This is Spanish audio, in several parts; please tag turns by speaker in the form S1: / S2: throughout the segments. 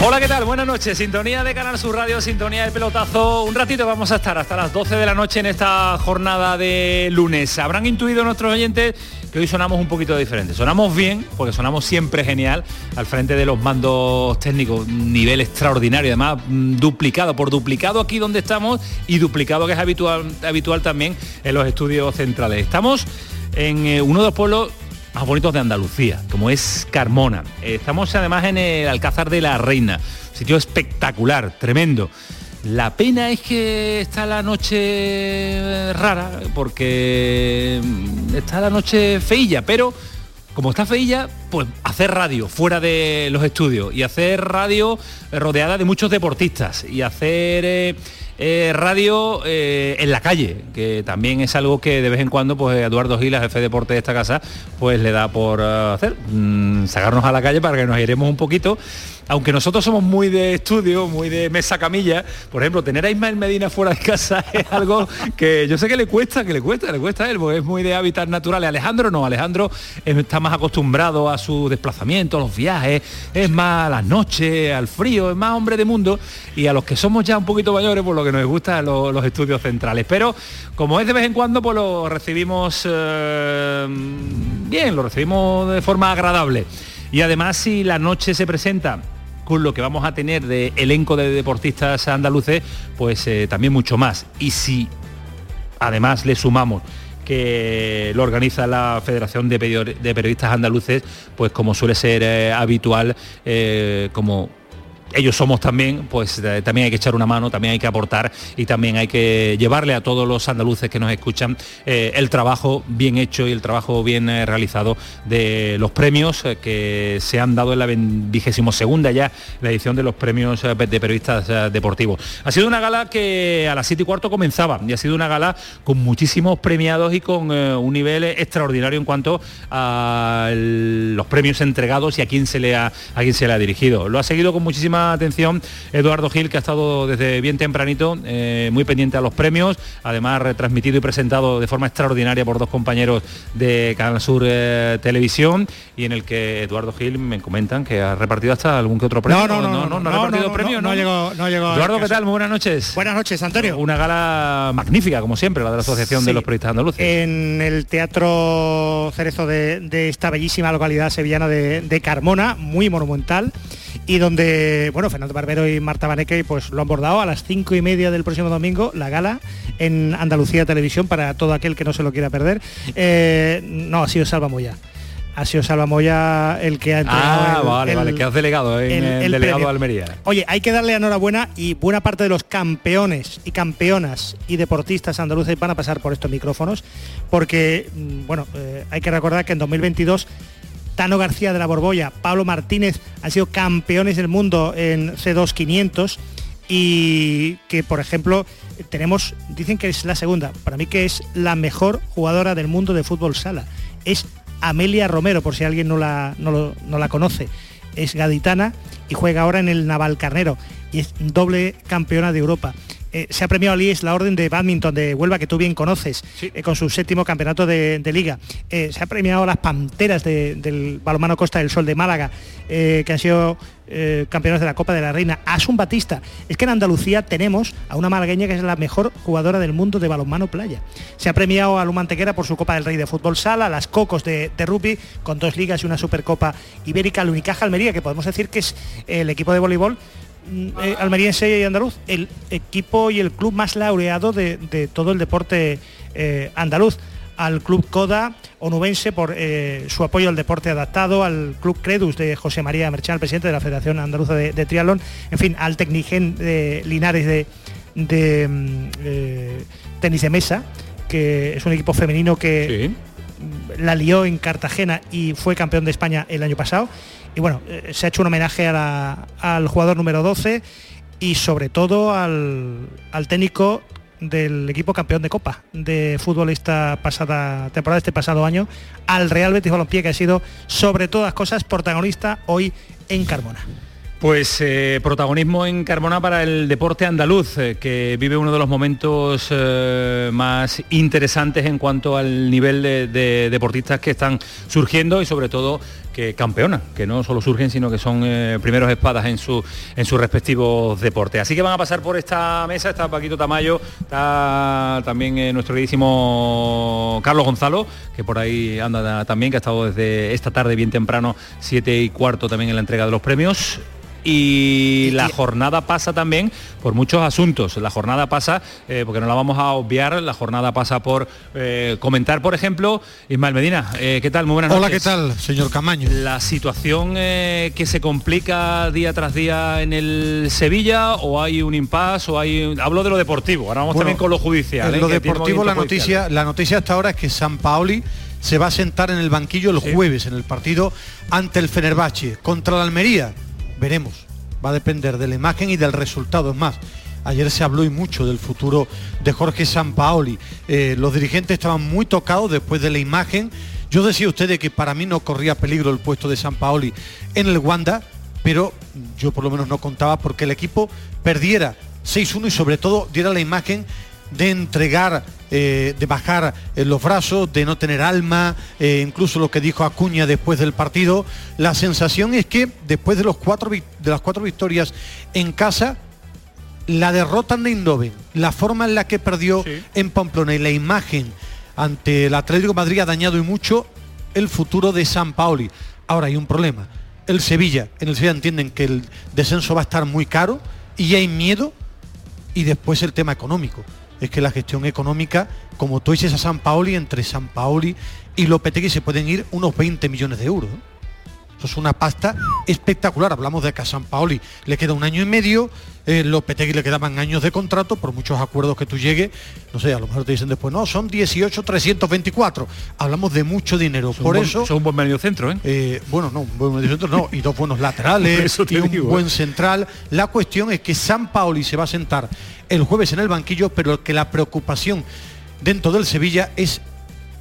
S1: Hola, ¿qué tal? Buenas noches. Sintonía de Canal Sur Radio, sintonía de pelotazo. Un ratito vamos a estar hasta las 12 de la noche en esta jornada de lunes. Habrán intuido nuestros oyentes que hoy sonamos un poquito diferente. Sonamos bien, porque sonamos siempre genial, al frente de los mandos técnicos, nivel extraordinario, además mm, duplicado, por duplicado aquí donde estamos y duplicado que es habitual, habitual también en los estudios centrales. Estamos en eh, uno de los pueblos más bonitos de Andalucía, como es Carmona. Estamos además en el Alcázar de la Reina, sitio espectacular, tremendo. La pena es que está la noche rara, porque está la noche feilla, pero como está feilla, pues hacer radio fuera de los estudios y hacer radio rodeada de muchos deportistas y hacer eh, eh, radio eh, en la calle, que también es algo que de vez en cuando pues Eduardo Gilas, jefe de deporte de esta casa, pues le da por hacer, mm, sacarnos a la calle para que nos iremos un poquito aunque nosotros somos muy de estudio, muy de mesa camilla, por ejemplo, tener a Ismael Medina fuera de casa es algo que yo sé que le cuesta, que le cuesta, le cuesta a él, porque es muy de hábitats naturales. Alejandro no, Alejandro está más acostumbrado a su desplazamiento, a los viajes, es más a las noches, al frío, es más hombre de mundo y a los que somos ya un poquito mayores, por lo que nos gustan los, estudios centrales. Pero como es de vez en cuando, pues lo recibimos eh, bien, lo recibimos de forma agradable. Y además si la noche se presenta con lo que vamos a tener de elenco de deportistas andaluces, pues eh, también mucho más. Y si además le sumamos que lo organiza la Federación de, Periodistas Andaluces, pues como suele ser eh, habitual, eh, como ellos somos también, pues eh, también hay que echar una mano, también hay que aportar y también hay que llevarle a todos los andaluces que nos escuchan eh, el trabajo bien hecho y el trabajo bien eh, realizado de los premios que se han dado en la vigésimo segunda ya, la edición de los premios de periodistas deportivos. Ha sido una gala que a las 7 y cuarto comenzaba y ha sido una gala con muchísimos premiados y con un nivel extraordinario en cuanto a los premios entregados y a quién se le ha, a quién se le ha dirigido. Lo ha seguido con muchísima atención Eduardo Gil, que ha estado desde bien tempranito, eh, muy pendiente a los premios, además retransmitido y presentado de forma extraordinaria por dos compañeros de Canal Sur eh, Televisión, y en el que Eduardo Gil me comentan que ha repartido hasta algún que otro premio.
S2: No, no, no, no, ha repartido premios, no, llegó, no llegó.
S1: Eduardo, ¿qué tal? Muy buenas noches.
S2: Buenas noches, Antonio.
S1: Una gala magnífica, como siempre, la de la Asociación de los Periodistas Andaluces.
S2: En el Teatro Cerezo de, esta bellísima localidad sevillana de, de Carmona, muy monumental y donde, bueno, Fernando Barbero y Marta Baneque pues lo han bordado a las cinco y media del próximo domingo, la gala en Andalucía Televisión para todo aquel que no se lo quiera perder. Eh, no, ha sido Salva Moya ha sido Salva Moya el que ha
S1: entregado Ah, vale, vale, que has delegado en el, delegado de Almería.
S2: Oye, hay que darle enhorabuena y buena parte de los campeones y campeonas y deportistas andaluces van a pasar por estos micrófonos porque, mm, bueno, eh, hay que recordar que en 2022 Tano García de la Borbolla, Pablo Martínez han sido campeones del mundo en C2 500 y que por ejemplo tenemos, dicen que es la segunda, para mí que es la mejor jugadora del mundo de fútbol sala. Es Amelia Romero, por si alguien no la, no, no la conoce. Es gaditana y juega ahora en el Naval Carnero y es doble campeona de Europa. Eh, se ha premiado allí es la orden de badminton de Huelva, que tú bien conoces, eh, con su séptimo campeonato de, liga. Eh, se ha premiado las Panteras del balonmano Costa del Sol de Málaga, que han sido campeones de la Copa de la Reina. Asun Batista. Es que en Andalucía tenemos a una malagueña que es la mejor jugadora del mundo de balonmano playa. Se ha premiado a Lumantequera por su Copa del Rey de Fútbol Sala, las Cocos de, de rugby, con dos ligas y una Supercopa Ibérica, el Unicaja Almería, que podemos decir que es el equipo de voleibol eh, almeriense y andaluz, el equipo y el club más laureado de, todo el deporte eh, andaluz. Al club Coda onubense por eh, su apoyo al deporte adaptado, al club Credus de José María Merchán, presidente de la Federación Andaluza de, Triatlón, en fin, al Tecnigen de Linares de, mm, tenis de mesa, que es un equipo femenino que la lió en Cartagena y fue campeón de España el año pasado y bueno, eh, se ha hecho un homenaje al jugador número 12 y sobre todo al, al técnico del equipo campeón de Copa de fútbol esta pasada temporada, este pasado año, al Real Betis Balompié, que ha sido sobre todas cosas protagonista hoy en Carmona.
S1: Pues eh, protagonismo en Carmona para el deporte andaluz, eh, que vive uno de los momentos eh, más interesantes en cuanto al nivel de, de, deportistas que están surgiendo y sobre todo que campeonan, que no solo surgen, sino que son primeros espadas en, su, en sus respectivos deportes. Así que van a pasar por esta mesa, está Paquito Tamayo, está también nuestro queridísimo Carlos Gonzalo, que por ahí anda también, que ha estado desde esta tarde bien temprano, siete y cuarto también en la entrega de los premios y la jornada pasa también por muchos asuntos. La jornada pasa, eh, porque no la vamos a obviar, la jornada pasa por eh, comentar, por ejemplo, Ismael Medina, eh, ¿qué tal? Muy buenas
S3: Hola,
S1: noches.
S3: ¿qué tal, señor Camaño?
S1: La situación que se complica día tras día en el Sevilla, o hay un impasse, o hay... Hablo de lo deportivo, ahora vamos
S3: Bueno,
S1: también con lo judicial.
S3: En lo deportivo, la noticia,
S1: judicial.
S3: la noticia hasta ahora es que San Paoli se va a sentar en el banquillo el
S1: Sí.
S3: jueves en el partido ante el Fenerbahce contra la Almería. Veremos. Va a depender de la imagen y del resultado. Es más, ayer se habló y mucho del futuro de Jorge Sampaoli. Eh, los dirigentes estaban muy tocados después de la imagen. Yo decía a ustedes que para mí no corría peligro el puesto de Sampaoli en el Wanda, pero yo por lo menos no contaba porque el equipo perdiera 6-1 y sobre todo diera la imagen de entregar, eh, de bajar eh, los brazos, de no tener alma, eh, incluso lo que dijo Acuña después del partido. La sensación es que después de, los cuatro, de las cuatro victorias en casa, la derrota de Eindhoven, la forma en la que perdió
S1: Sí.
S3: en Pamplona y la imagen ante el Atlético de Madrid ha dañado y mucho el futuro de San Paoli. Ahora hay un problema. El Sevilla, en el Sevilla entienden que el descenso va a estar muy caro y hay miedo y después el tema económico. Es que la gestión económica, como tú dices a San Paoli, entre San Paoli y Lopetegui se pueden ir unos 20 millones de euros. Eso es una pasta espectacular. Hablamos de que a San Paoli le queda un año y medio, eh, Lopetegui le quedaban años de contrato, por muchos acuerdos que tú llegues, no sé, a lo mejor te dicen después, no, son 18, 324. Hablamos de mucho dinero.
S1: Son
S3: por
S1: buen-
S3: eso...
S1: son un buen medio centro, ¿eh?
S3: Eh, bueno, no, un buen mediocentro no, y dos buenos laterales
S1: eso
S3: y un
S1: digo,
S3: buen
S1: eh.
S3: central. La cuestión es que San Paoli se va a sentar el jueves en el banquillo, pero que la preocupación dentro del Sevilla es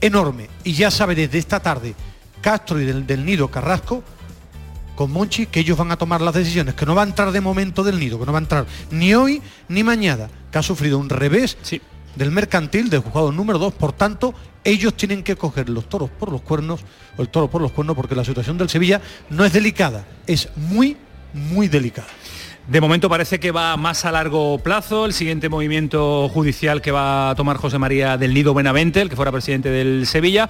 S3: enorme. Y ya sabe desde esta tarde Castro y del, del Nido Carrasco con Monchi que ellos van a tomar las decisiones, que no va a entrar de momento del Nido, que no va a entrar ni hoy ni mañana, que ha sufrido un revés
S1: Sí.
S3: del mercantil del jugador número 2, por tanto, ellos tienen que coger los toros por los cuernos, o el toro por los cuernos, porque la situación del Sevilla no es delicada, es muy, muy delicada.
S1: De momento parece que va más a largo plazo. El siguiente movimiento judicial que va a tomar José María del Nido Benavente, el que fuera presidente del Sevilla.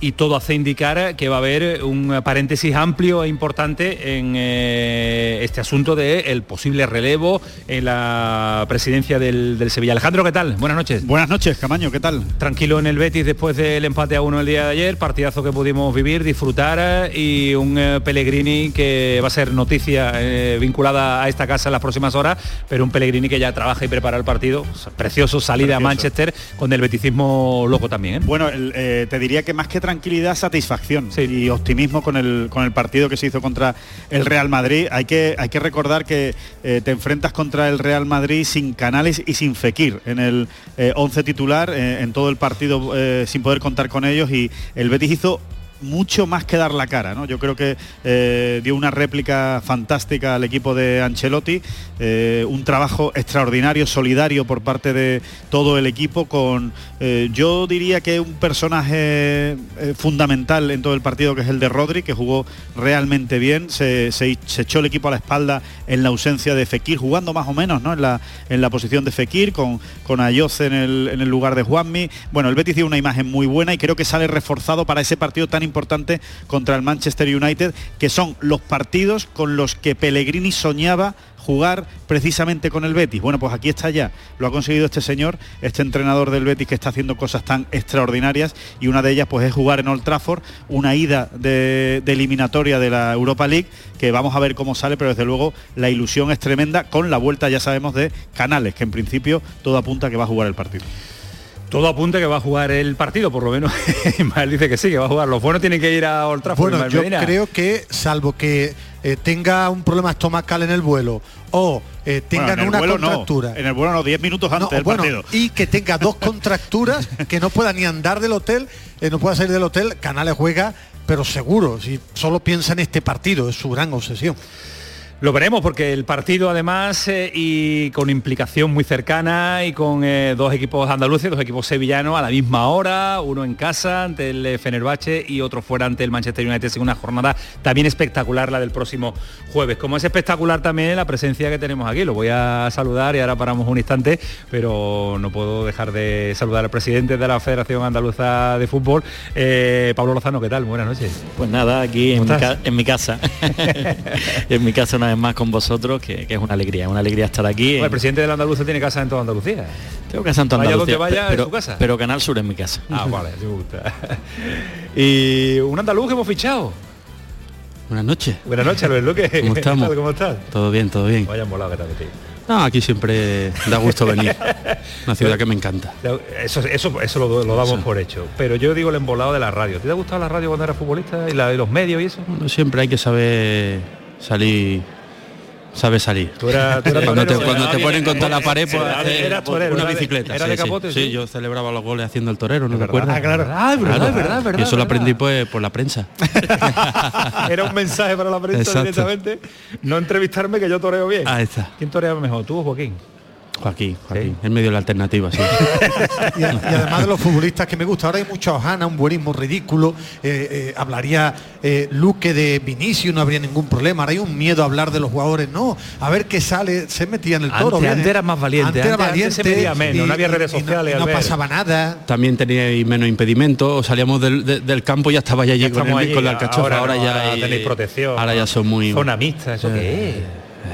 S1: Y todo hace indicar que va a haber un paréntesis amplio e importante en eh, este asunto del posible relevo en la presidencia del, del Sevilla. Alejandro, ¿qué tal? Buenas noches.
S4: Buenas noches, Camaño, ¿qué tal?
S1: Tranquilo en el Betis después del empate a uno el día de ayer, partidazo que pudimos vivir, disfrutar eh, y un eh, Pellegrini que va a ser noticia eh, vinculada a esta casa en las próximas horas, pero un Pellegrini que ya trabaja y prepara el partido. Precioso salida a. Manchester con el beticismo loco también.
S4: Bueno, el, te diría que más que tranquilidad, satisfacción
S1: Sí.
S4: y optimismo con el, con el partido que se hizo contra el Real Madrid. Hay que, hay que recordar que eh, te enfrentas contra el Real Madrid sin Canales y sin Fekir en el 11 titular, eh, en todo el partido eh, sin poder contar con ellos y el Betis hizo mucho más que dar la cara, ¿no? Yo creo que eh, dio una réplica fantástica al equipo de Ancelotti, eh, un trabajo extraordinario, solidario por parte de todo el equipo, con eh, yo diría que un personaje fundamental en todo el partido que es el de Rodri, que jugó realmente bien, se echó el equipo a la espalda en la ausencia de Fekir, jugando más o menos ¿no? en, la, en la posición de Fekir, con, con Ayoce en el, en el lugar de Juanmi. Bueno, el Betis dio una imagen muy buena y creo que sale reforzado para ese partido tan importante contra el Manchester United, que son los partidos con los que Pellegrini soñaba jugar precisamente con el Betis. Bueno, pues aquí está ya. Lo ha conseguido este señor, este entrenador del Betis que está haciendo cosas tan extraordinarias y una de ellas pues es jugar en Old Trafford, una ida de, eliminatoria de la Europa League que vamos a ver cómo sale, pero desde luego la ilusión es tremenda con la vuelta, ya sabemos, de Canales, que en principio todo apunta a que va a jugar el partido.
S1: Todo apunta que va a jugar el partido, por lo menos Ismael dice que sí, que va a jugar. Los buenos tienen que ir a Old Trafford.
S3: Bueno, yo
S1: Medina.
S3: creo que, salvo que eh, tenga un problema estomacal en el vuelo o eh, tengan
S4: Bueno, en el
S3: una
S4: vuelo no.
S3: contractura.
S4: En el vuelo no, 10 minutos antes
S3: No,
S4: del
S3: bueno,
S4: partido.
S3: y que tenga dos contracturas, que no pueda ni andar del hotel, eh, no pueda salir del hotel, Canales juega, pero seguro, si solo piensa en este partido, es su gran obsesión.
S1: Lo veremos porque el partido además eh, y con implicación muy cercana y con eh, dos equipos andaluces, dos equipos sevillanos a la misma hora, uno en casa ante el eh, Fenerbahce y otro fuera ante el Manchester United en una jornada también espectacular la del próximo jueves. Como es espectacular también la presencia que tenemos aquí, lo voy a saludar y ahora paramos un instante, pero no puedo dejar de saludar al presidente de la Federación Andaluza de Fútbol, eh, Pablo Lozano, ¿qué tal? Buenas noches.
S5: Pues nada, aquí en
S1: ¿Cómo
S5: mi, en mi casa. en mi casa una vez más con vosotros, que, que es una alegría, una alegría estar aquí.
S1: Bueno, el presidente de la Andaluza tiene casa en toda Andalucía.
S5: Tengo casa en toda
S1: Vaya
S5: Andalucía,
S1: donde vaya,
S5: pero,
S1: es su casa.
S5: pero Canal Sur es mi casa.
S1: Ah, vale, me gusta. y un andaluz que hemos fichado.
S6: Buenas noches.
S1: Buenas noches, Luis Luque.
S6: ¿Cómo
S1: tal? ¿Cómo estás?
S6: Todo bien, todo bien.
S1: Vaya molado que metido.
S6: No, aquí siempre da gusto venir. Una ciudad que me encanta.
S1: Eso, eso, eso lo, lo damos por hecho. Pero yo digo el embolado de la radio. ¿Te ha gustado la radio cuando eras futbolista y, la, y los medios y eso?
S6: Bueno, siempre hay que saber salir. Sabe salir.
S1: Tú tú
S6: cuando te, ponen contra la pared, pues
S1: Era- torero,
S6: una bicicleta.
S1: era de
S6: sí.
S1: capote,
S6: Sí,
S1: sí.
S6: yo celebraba los goles haciendo el torero, ¿no
S1: verdad.
S6: acuerdas?
S1: Ah, claro. Ah, es verdad, es verdad, es verdad,
S6: Y eso lo aprendí pues por la prensa.
S1: Era un mensaje para la prensa
S6: Exacto.
S1: directamente. No entrevistarme que yo toreo bien.
S6: Ahí está.
S1: ¿Quién torea mejor? ¿Tú o Joaquín?
S6: Joaquín, Joaquín. En medio de la alternativa, sí.
S3: Y, además de los futbolistas que me gusta, ahora hay mucha hojana, un buenismo ridículo. eh, eh, hablaría eh, Luque de Vinicius, no habría ningún problema. Ahora hay un miedo a hablar de los jugadores. No, a ver qué sale. Se metía en el toro.
S1: Antes- antes eras más valiente,
S3: era
S1: antes- antes se medía menos, no había redes
S3: y no-
S1: sociales,
S3: y no, pasaba nada.
S6: También teníais menos impedimentos, salíamos del, de- del campo y ya estaba allí
S1: Ya
S6: con, el,
S1: allí,
S6: con la alcachofa.
S1: ahora
S6: Ahora,
S1: no,
S6: ya
S1: ahora
S6: hay-
S1: tenéis protección.
S6: Ahora ya son muy...
S1: Zona mixta, ¿eso qué es?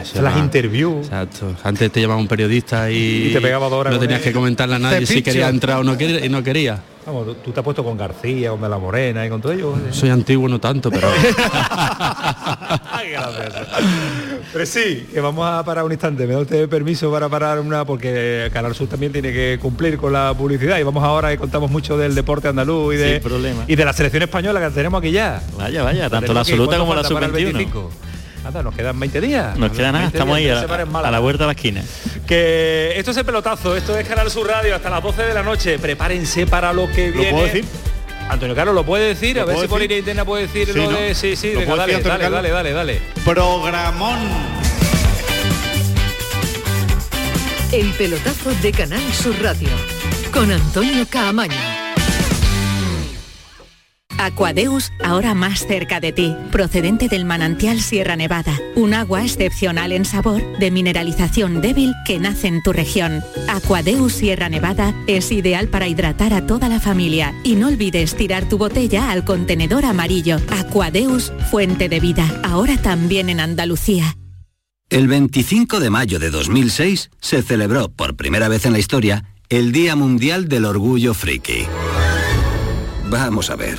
S6: Eso
S1: Las interviews.
S6: Exacto. Antes te llamaba un periodista y,
S1: Y te pegaba dos horas
S6: no tenías
S1: él.
S6: que comentarle a nadie si
S1: pincha.
S6: quería entrar o no quería, y no quería.
S1: Vamos, tú, te has puesto con García, con De la Morena y con todo ello.
S6: Soy antiguo no tanto, pero.
S1: Pero sí, que vamos a parar un instante. Me da usted permiso para parar una, porque Canal Sur también tiene que cumplir con la publicidad. Y vamos ahora y contamos mucho del deporte andaluz y de, y de la selección española que tenemos aquí ya.
S5: Vaya, vaya, tanto la absoluta
S1: ¿cuánto
S5: como la
S1: falta para el
S5: sub-21.
S1: 25? Anda, nos quedan 20 días.
S5: Nos queda nada,
S1: 20
S5: estamos ahí a,
S1: se para en
S5: a
S1: Málaga.
S5: la vuelta de la esquina.
S1: Que esto es el pelotazo, esto es Canal Sur Radio hasta las 12 de la noche. Prepárense para lo que
S4: ¿Lo
S1: viene.
S4: puedo decir?
S1: Antonio Carlos, ¿lo puede decir?
S4: ¿Lo
S1: A ver si por? Interna puede decir
S4: Sí,
S1: lo
S4: ¿no?
S1: de... Sí, sí,
S4: ¿Lo
S1: venga, dale,
S4: decir,
S1: dale, dale, dale, dale.
S4: Programón.
S7: El pelotazo de Canal Sur Radio con Antonio Caamaño.
S8: Aquadeus, ahora más cerca de ti, procedente del manantial Sierra Nevada, un agua excepcional en sabor, de mineralización débil que nace en tu región. Aquadeus Sierra Nevada es ideal para hidratar a toda la familia y no olvides tirar tu botella al contenedor amarillo. Aquadeus, fuente de vida, ahora también en Andalucía.
S9: El 25 de mayo de 2006 se celebró por primera vez en la historia el Día Mundial del Orgullo Friki. Vamos a ver,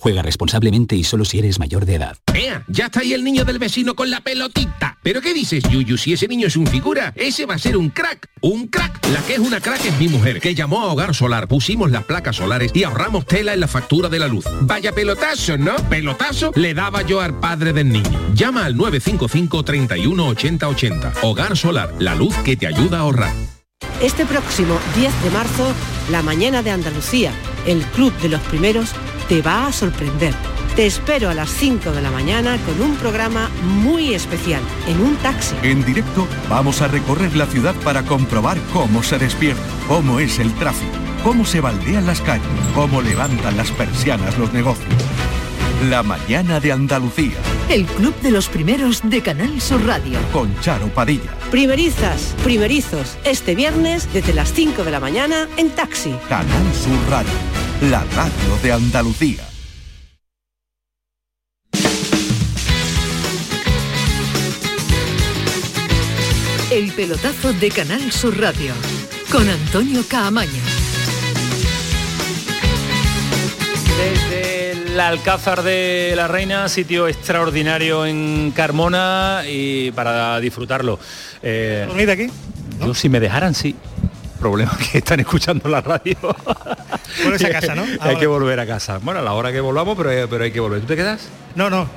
S10: Juega responsablemente y solo si eres mayor de edad.
S11: ¡Ea! Ya está ahí el niño del vecino con la pelotita. ¿Pero qué dices, Yuyu? Si ese niño es un figura, ese va a ser un crack. ¡Un crack! La que es una crack es mi mujer, que llamó a Hogar Solar, pusimos las placas solares y ahorramos tela en la factura de la luz. Vaya pelotazo, ¿no? Pelotazo le daba yo al padre del niño. Llama al 955 31 80 80. Hogar Solar, la luz que te ayuda a ahorrar.
S12: Este próximo 10 de marzo, la mañana de Andalucía, el Club de los Primeros, te va a sorprender. Te espero a las 5 de la mañana con un programa muy especial, en un taxi.
S13: En directo vamos a recorrer la ciudad para comprobar cómo se despierta, cómo es el tráfico, cómo se baldean las calles, cómo levantan las persianas los negocios. La mañana de Andalucía
S7: El Club de los Primeros de Canal Sur Radio.
S13: con Charo Padilla.
S12: Primerizas, primerizos, este viernes desde las 5 de la mañana en taxi.
S13: Canal Sur Radio, la radio de Andalucía.
S7: El pelotazo de Canal Sur Radio con Antonio Caamaño.
S1: Desde el Alcázar de la Reina, sitio extraordinario en Carmona y para disfrutarlo. Eh,
S2: ¿Dormida aquí?
S1: Yo si me dejaran, sí. Problema que están escuchando la radio.
S2: Vuelves a casa, ¿no?
S1: hay que volver a casa. Bueno, a la hora que volvamos, pero, pero hay que volver. ¿Tú te quedas?
S2: No, no.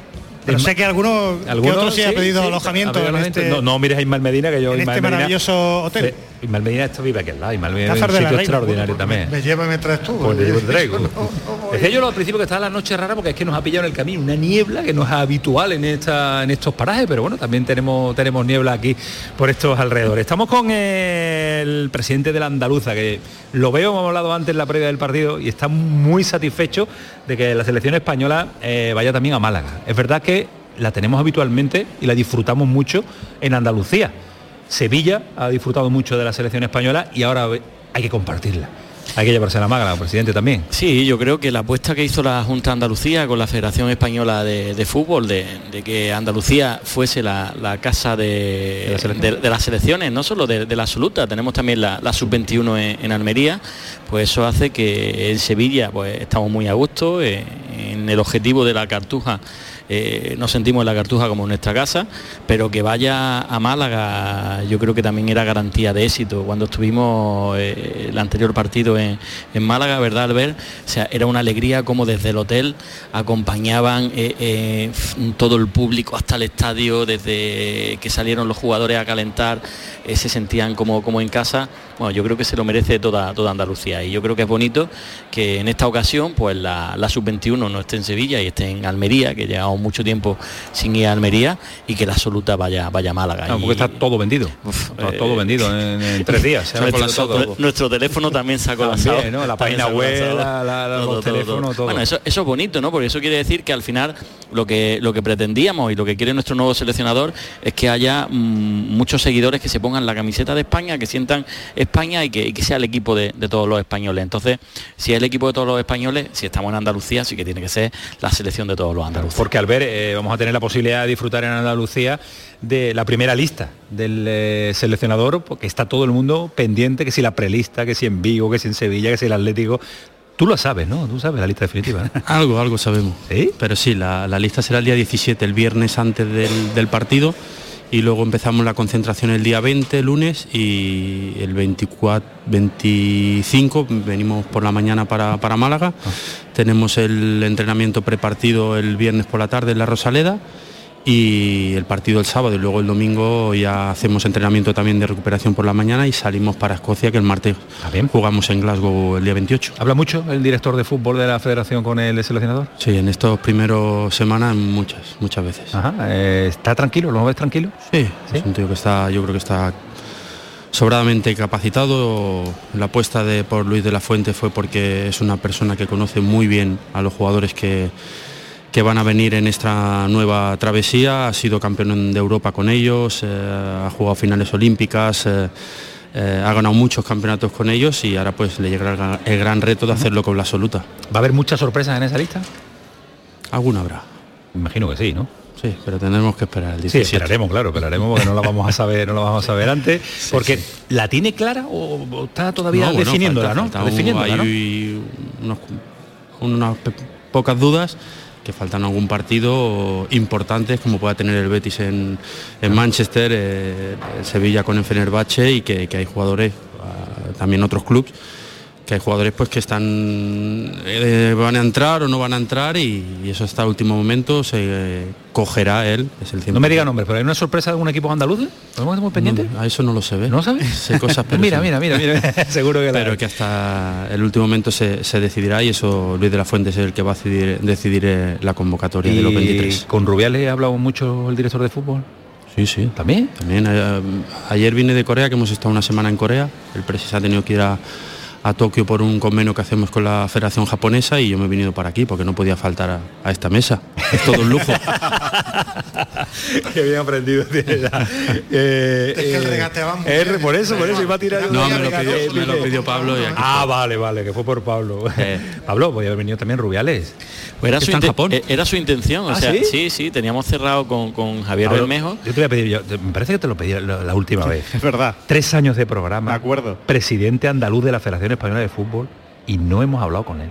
S2: Pero sé que alguno, que otro sí, ha pedido alojamiento en este,
S1: No, no mires a Ismael Medina, que yo
S2: en
S1: Ismael
S2: este
S1: Medina-
S2: maravilloso hotel.
S1: Eh, Ismael Medina esto vive aquí al lado. Ismael Medina es un sitio
S2: Reina.
S1: extraordinario también.
S3: Me lleva y me traes tú.
S1: Pues yo traigo.
S3: No, no,
S1: Decía yo al principio que estaba la noche rara porque es que nos ha pillado en el camino una niebla que no es habitual en esta en estos parajes, pero bueno, también tenemos tenemos niebla aquí por estos alrededores. Estamos con el presidente de la Andaluza, que lo veo, hemos hablado antes en la previa del partido, y está muy satisfecho de que la selección española eh, vaya también a Málaga. Es verdad que la tenemos habitualmente y la disfrutamos mucho en Andalucía. Sevilla ha disfrutado mucho de la selección española y ahora hay que compartirla. Hay que llevarse a la Málaga, presidente también.
S5: Sí, yo creo que la apuesta que hizo la Junta de Andalucía con la Federación Española de, de Fútbol, de, de que Andalucía fuese la, la casa de, las selecciones, no solo de, de la absoluta, tenemos también la, la sub-21 en, en Almería, pues eso hace que en Sevilla pues estamos muy a gusto, eh, en el objetivo de la Cartuja eh, nos sentimos en la Cartuja como nuestra casa, pero que vaya a Málaga yo creo que también era garantía de éxito. Cuando estuvimos eh, el anterior partido en, en Málaga, ¿verdad, Albert? Era una alegría como desde el hotel acompañaban eh, eh, todo el público hasta el estadio, desde que salieron los jugadores a calentar, se sentían como, como en casa. Bueno, yo creo que se lo merece toda, toda Andalucía y yo creo que es bonito que en esta ocasión pues la, la sub-21 no esté en Sevilla y esté en Almería, que llevamos mucho tiempo sin ir a Almería y que la absoluta vaya, vaya a Málaga.
S1: No,
S5: Y-
S1: porque está todo vendido. Está
S5: eh,
S1: todo vendido en, en tres días. Se
S5: nuestro,
S1: colapsado todo.
S5: nuestro teléfono también se ha colapsado.
S1: ¿no? La página web,
S5: colapsado.
S1: la- la-
S5: Todo,
S1: los
S5: todo,
S1: teléfonos,
S5: todo. Bueno, eso, eso es bonito, ¿no? Porque eso quiere decir que al final lo que, lo que pretendíamos y lo que quiere nuestro nuevo seleccionador es que haya mm, muchos seguidores que se pongan la camiseta de España, que sientan España y que, y que sea el equipo de, de todos los españoles. Entonces, si es el equipo de todos los españoles, si estamos en Andalucía, sí que tiene que ser la selección de todos los andaluces.
S1: Porque al ver, eh, vamos a tener la posibilidad de disfrutar en Andalucía de la primera lista del eh, seleccionador, porque está todo el mundo pendiente, que si la prelista, que si en Vigo, que si en Sevilla, que si el Atlético. Tú lo sabes, ¿no? Tú sabes la lista definitiva. ¿no?
S6: Algo, algo sabemos. Pero sí, la, la lista será el día 17, el viernes antes del, del partido. Y luego empezamos la concentración el día 20, lunes, y el 24, 25 venimos por la mañana para, para Málaga. Tenemos el entrenamiento prepartido el viernes por la tarde en la Rosaleda y el partido el sábado y luego el domingo ya hacemos entrenamiento también de recuperación por la mañana y salimos para Escocia que el martes jugamos en Glasgow el día 28.
S1: ¿Habla mucho el director de fútbol de la federación con el seleccionador?
S6: Sí, en estos primeros semanas muchas, muchas veces.
S1: Ajá, eh, ¿Está tranquilo? ¿Lo ves tranquilo?
S6: Sí, es un tío que está, yo creo que está sobradamente capacitado. La apuesta de por Luis de la Fuente fue porque es una persona que conoce muy bien a los jugadores que, que van a venir en esta nueva travesía. Ha sido campeón de Europa con ellos, eh, ha jugado finales olímpicas. eh, eh, ha ganado muchos campeonatos con ellos y ahora pues le llegará el gran- el gran reto de hacerlo con la absoluta.
S1: ¿Va a haber muchas sorpresas en esa lista?
S6: Alguna habrá.
S1: Imagino que sí, ¿no?
S6: Sí, pero tendremos que esperar el
S1: Sí,
S6: 17.
S1: esperaremos, claro, esperaremos porque no la vamos a saber, no la vamos a saber antes, porque la tiene clara o, o está todavía
S6: No, bueno,
S1: definiéndola,
S6: falta-
S1: ¿no?
S6: falta un-
S1: definiéndola, ¿no?
S6: hay unos- unas pocas dudas que faltan algún partido importantes como pueda tener el Betis en, en Manchester, eh, Sevilla con el Fenerbahce y que, que hay jugadores, ah, también otros clubes, que hay jugadores pues que están eh, van a entrar o no van a entrar y, y eso hasta el último momento se eh, cogerá él, es el 100%.
S1: No me diga nombres, pero hay una sorpresa de algún equipo andaluz. ¿Podemos estar muy pendientes?
S6: No, a eso no lo se ve.
S1: ¿No sabes?
S6: Sé cosas, pero
S1: mira, mira, mira, mira, seguro que la
S6: pero que hasta el último momento se, se decidirá y eso Luis de la Fuente es el que va a decidir, decidir eh, la convocatoria de los
S1: ¿Y
S6: 23.
S1: con Rubiales ha hablado mucho el director de fútbol?
S6: Sí, sí.
S1: ¿También?
S6: También. ayer vine de Corea, que hemos estado una semana en Corea. El presidente ha tenido que ir a, a Tokio por un convenio que hacemos con la Federación Japonesa y yo me he venido para aquí porque no podía faltar a, a esta mesa. Es todo un lujo.
S1: Qué bien aprendido tiene ya. Eh,
S3: Es que el
S1: eh,
S3: regateaba muy
S1: R,
S3: bien.
S1: por eso, por eso iba a tirar.
S6: No, me lo
S1: regate,
S6: pidió- me lo pidió Pablo y aquí
S1: Ah, vale, vale, que fue por Pablo. Pablo, podía haber venido también Rubiales.
S5: Pues era, su
S1: en Japón.
S5: eh, era su intención, o
S1: ¿Ah,
S5: sea,
S1: sí?
S5: sí, sí, teníamos cerrado con, con Javier
S1: Pablo,
S5: Bermejo.
S1: Yo te voy a pedir, yo, me parece que te lo pedí la, la última vez.
S4: Es verdad.
S1: Tres años de programa.
S4: De acuerdo.
S1: Presidente andaluz de la Federación Española de Fútbol y no hemos hablado con él.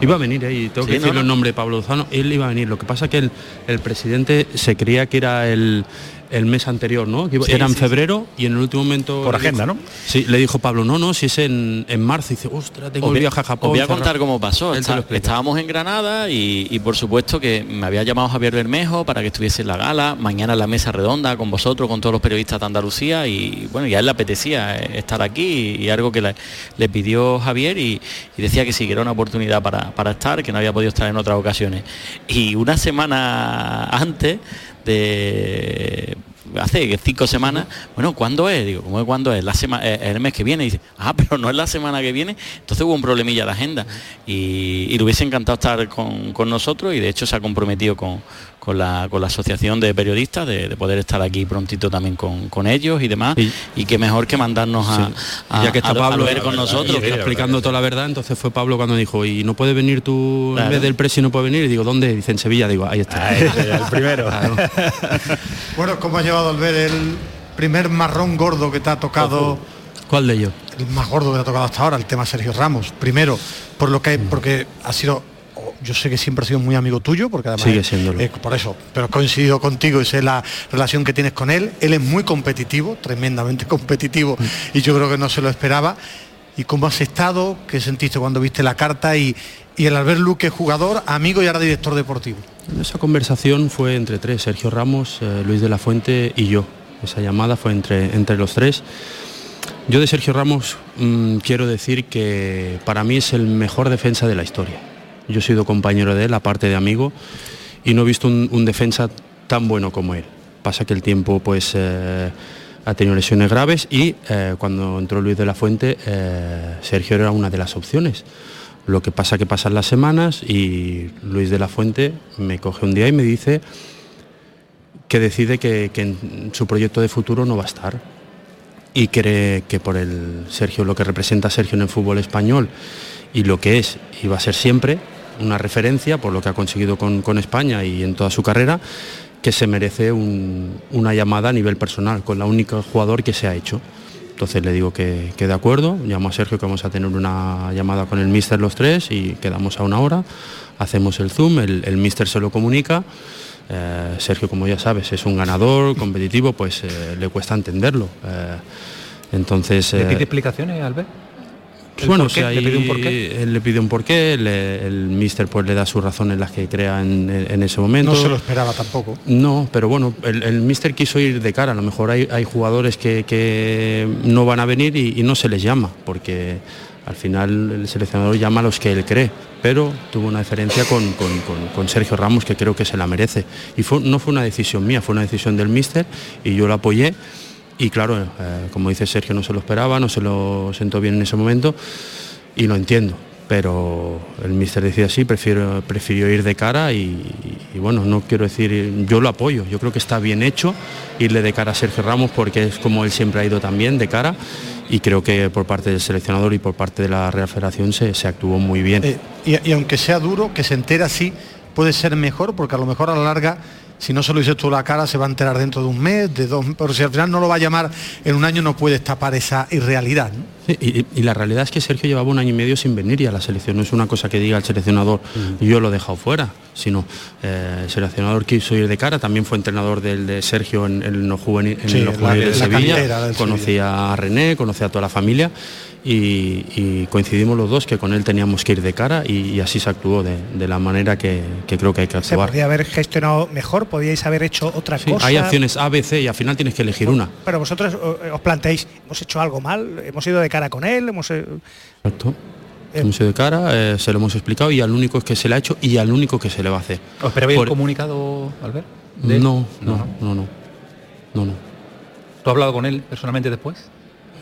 S6: Iba a venir, eh, y tengo que
S5: Sí, no, no.
S6: en nombre de Pablo Lozano, él iba a venir. Lo que pasa que el, el presidente se creía que era el, el mes anterior, ¿no? Que iba-
S14: Sí,
S6: era en
S14: sí,
S6: febrero y en el último momento...
S14: Por agenda,
S6: dijo-
S14: ¿no?
S6: Sí, le dijo Pablo, no, no, si es en, en marzo. Y dice, ostras, tengo
S5: Os
S6: el viaje a Japón.
S5: Os voy a
S6: cerrado".
S5: contar cómo pasó. Está- estábamos en Granada y, y por supuesto que me había llamado Javier Bermejo para que estuviese en la gala, mañana en la mesa redonda con vosotros, con todos los periodistas de Andalucía y bueno, ya él le apetecía eh, estar aquí y, algo que le, le pidió Javier y, y decía que sí, que era una oportunidad para, para estar, que no había podido estar en otras ocasiones. Y una semana antes de hace cinco semanas, bueno, ¿cuándo es? Digo, ¿cómo es cuándo es? La semana, el mes que viene. Y dice, ah, pero no es la semana que viene. Entonces hubo un problemilla de agenda. Y, y le hubiese encantado estar con, con nosotros y de hecho se ha comprometido con, con la, con la asociación de periodistas de, de poder estar aquí prontito también con, con ellos y demás. Y, que mejor que mandarnos a,
S6: Sí.
S5: a-
S6: ya que está
S5: a- a
S6: Pablo
S5: ver con nosotros.
S6: y explicando toda la verdad, entonces fue Pablo cuando dijo, y no puede venir tú
S5: Claro.
S6: en vez del presi no puede venir, y digo, ¿dónde? Dice en Sevilla, digo, ahí está.
S14: el primero.
S3: Bueno, ¿cómo has llevado al ver el primer marrón gordo que te ha tocado?
S6: ¿Cuál de ellos?
S3: El más gordo que te ha tocado hasta ahora, el tema Sergio Ramos. Primero, por lo que porque ha sido yo sé que siempre ha sido muy amigo tuyo, porque además
S6: Sigue siéndolo.
S3: eh, por eso, pero he coincidido contigo y sé la relación que tienes con él. Él es muy competitivo, tremendamente competitivo, y yo creo que no se lo esperaba. ¿Y cómo has estado? ¿Qué sentiste cuando viste la carta? Y, y el Albert Luque, jugador, amigo y ahora director deportivo.
S6: Esa conversación fue entre tres, Sergio Ramos, eh, Luis de la Fuente y yo. Esa llamada fue entre, entre los tres. Yo de Sergio Ramos mm, quiero decir que para mí es el mejor defensa de la historia. Yo he sido compañero de él, aparte de amigo, y no he visto un, defensa tan bueno como él. Pasa que el tiempo pues eh, ha tenido lesiones graves y eh, cuando entró Luis de la Fuente, eh, Sergio era una de las opciones. Lo que pasa que pasan las semanas y Luis de la Fuente me coge un día y me dice que decide que, que en su proyecto de futuro no va a estar y cree que por el Sergio, lo que representa Sergio en el fútbol español y lo que es y va a ser siempre una referencia por lo que ha conseguido con, con España y en toda su carrera, que se merece un- una llamada a nivel personal con la única jugador que se ha hecho. Entonces le digo que, que de acuerdo, llamo a Sergio que vamos a tener una llamada con el míster los tres y quedamos a una hora, hacemos el Zoom, el, el míster se lo comunica. Eh, Sergio, como ya sabes, es un ganador, competitivo, pues eh, le cuesta entenderlo. Eh, entonces...
S14: ¿Le
S6: eh,
S14: pide explicaciones, Albert? ¿El
S6: bueno,
S14: porqué?
S6: si ahí
S14: ¿Le pide un porqué?
S6: él le pide un porqué, le- el míster pues le da sus razones las que crea en, en ese momento.
S3: No se lo esperaba tampoco.
S6: No, pero bueno, el, el míster quiso ir de cara. A lo mejor hay, hay jugadores que, que no van a venir y, y no se les llama, porque al final el seleccionador llama a los que él cree. Pero tuvo una diferencia con, con- con- con Sergio Ramos que creo que se la merece. Y fue- no fue una decisión mía, fue una decisión del míster y yo lo apoyé. Y claro, eh, como dice Sergio, no se lo esperaba, no se lo sentó bien en ese momento y lo entiendo. Pero el míster decía así, prefiero, prefirió ir de cara y, bueno, no quiero decir, yo lo apoyo, yo creo que está bien hecho irle de cara a Sergio Ramos porque es como él siempre ha ido también de cara y creo que por parte del seleccionador y por parte de la Real Federación se, actuó muy bien.
S3: Eh, y, y aunque sea duro, que se entera así, puede ser mejor, porque a lo mejor a la larga, si no se lo dices tú a la cara, se va a enterar dentro de un mes, de dos, pero si al final no lo va a llamar en un año, no puedes tapar esa irrealidad. ¿no?
S6: Sí, y, y la realidad es que Sergio llevaba un año y medio sin venir y a la selección. No es una cosa que diga el seleccionador, yo lo he dejado fuera, sino eh, el seleccionador quiso ir de cara. También fue entrenador del de Sergio en, en los juvenil, en
S3: Sí,
S6: juveniles de
S3: la
S6: Sevilla.
S3: del
S6: Conocía a René, conocía a toda la familia y, y coincidimos los dos que con él teníamos que ir de cara y, y así se actuó de, de la manera que, que creo que hay que
S2: Se
S6: actuar.
S2: podría haber gestionado mejor, podíais haber hecho otra
S6: Sí,
S2: cosa.
S6: hay opciones A, B, C y al final tienes que elegir una.
S2: Pero vosotros eh, os planteáis, hemos hecho algo mal, hemos ido de cara con él, hemos eh,
S6: Exacto. Hemos ido de cara, eh, se lo hemos explicado y al único que se le ha hecho y al único que se le va a hacer.
S14: ¿Os esperabais
S6: Por-
S14: comunicado, Albert? de-
S6: No, no, no, no, no, no.
S14: ¿Tú has hablado con él personalmente después?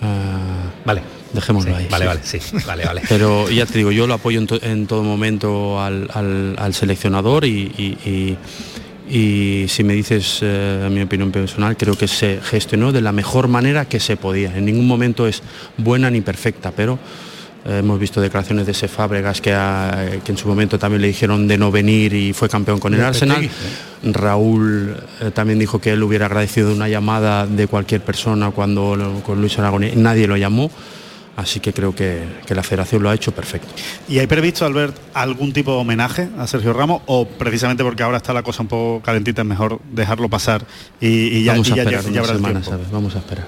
S6: Ah,
S14: Vale.
S6: Dejémoslo
S14: Sí,
S6: ahí.
S14: vale,
S6: sí.
S14: vale, sí. Vale, vale.
S6: Pero ya te digo, yo lo apoyo en, to- en todo momento al, al- al seleccionador y, y- y- y si me dices eh, mi opinión personal, creo que se gestionó de la mejor manera que se podía. En ningún momento es buena ni perfecta, pero eh, hemos visto declaraciones de ese Fábregas que, que en su momento también le dijeron de no venir y fue campeón con el Arsenal. Raúl eh, también dijo que él hubiera agradecido una llamada de cualquier persona cuando lo- con Luis Aragonés nadie lo llamó. Así que creo que, que la federación lo ha hecho perfecto.
S4: ¿Y hay previsto, Albert, algún tipo de homenaje a Sergio Ramos o precisamente porque ahora está la cosa un poco calentita es mejor dejarlo pasar y, y ya,
S6: Vamos
S4: y
S6: a
S4: ya
S6: esperar
S4: ya
S6: una
S4: habrá el
S6: semana? ¿sabes? Vamos a esperar.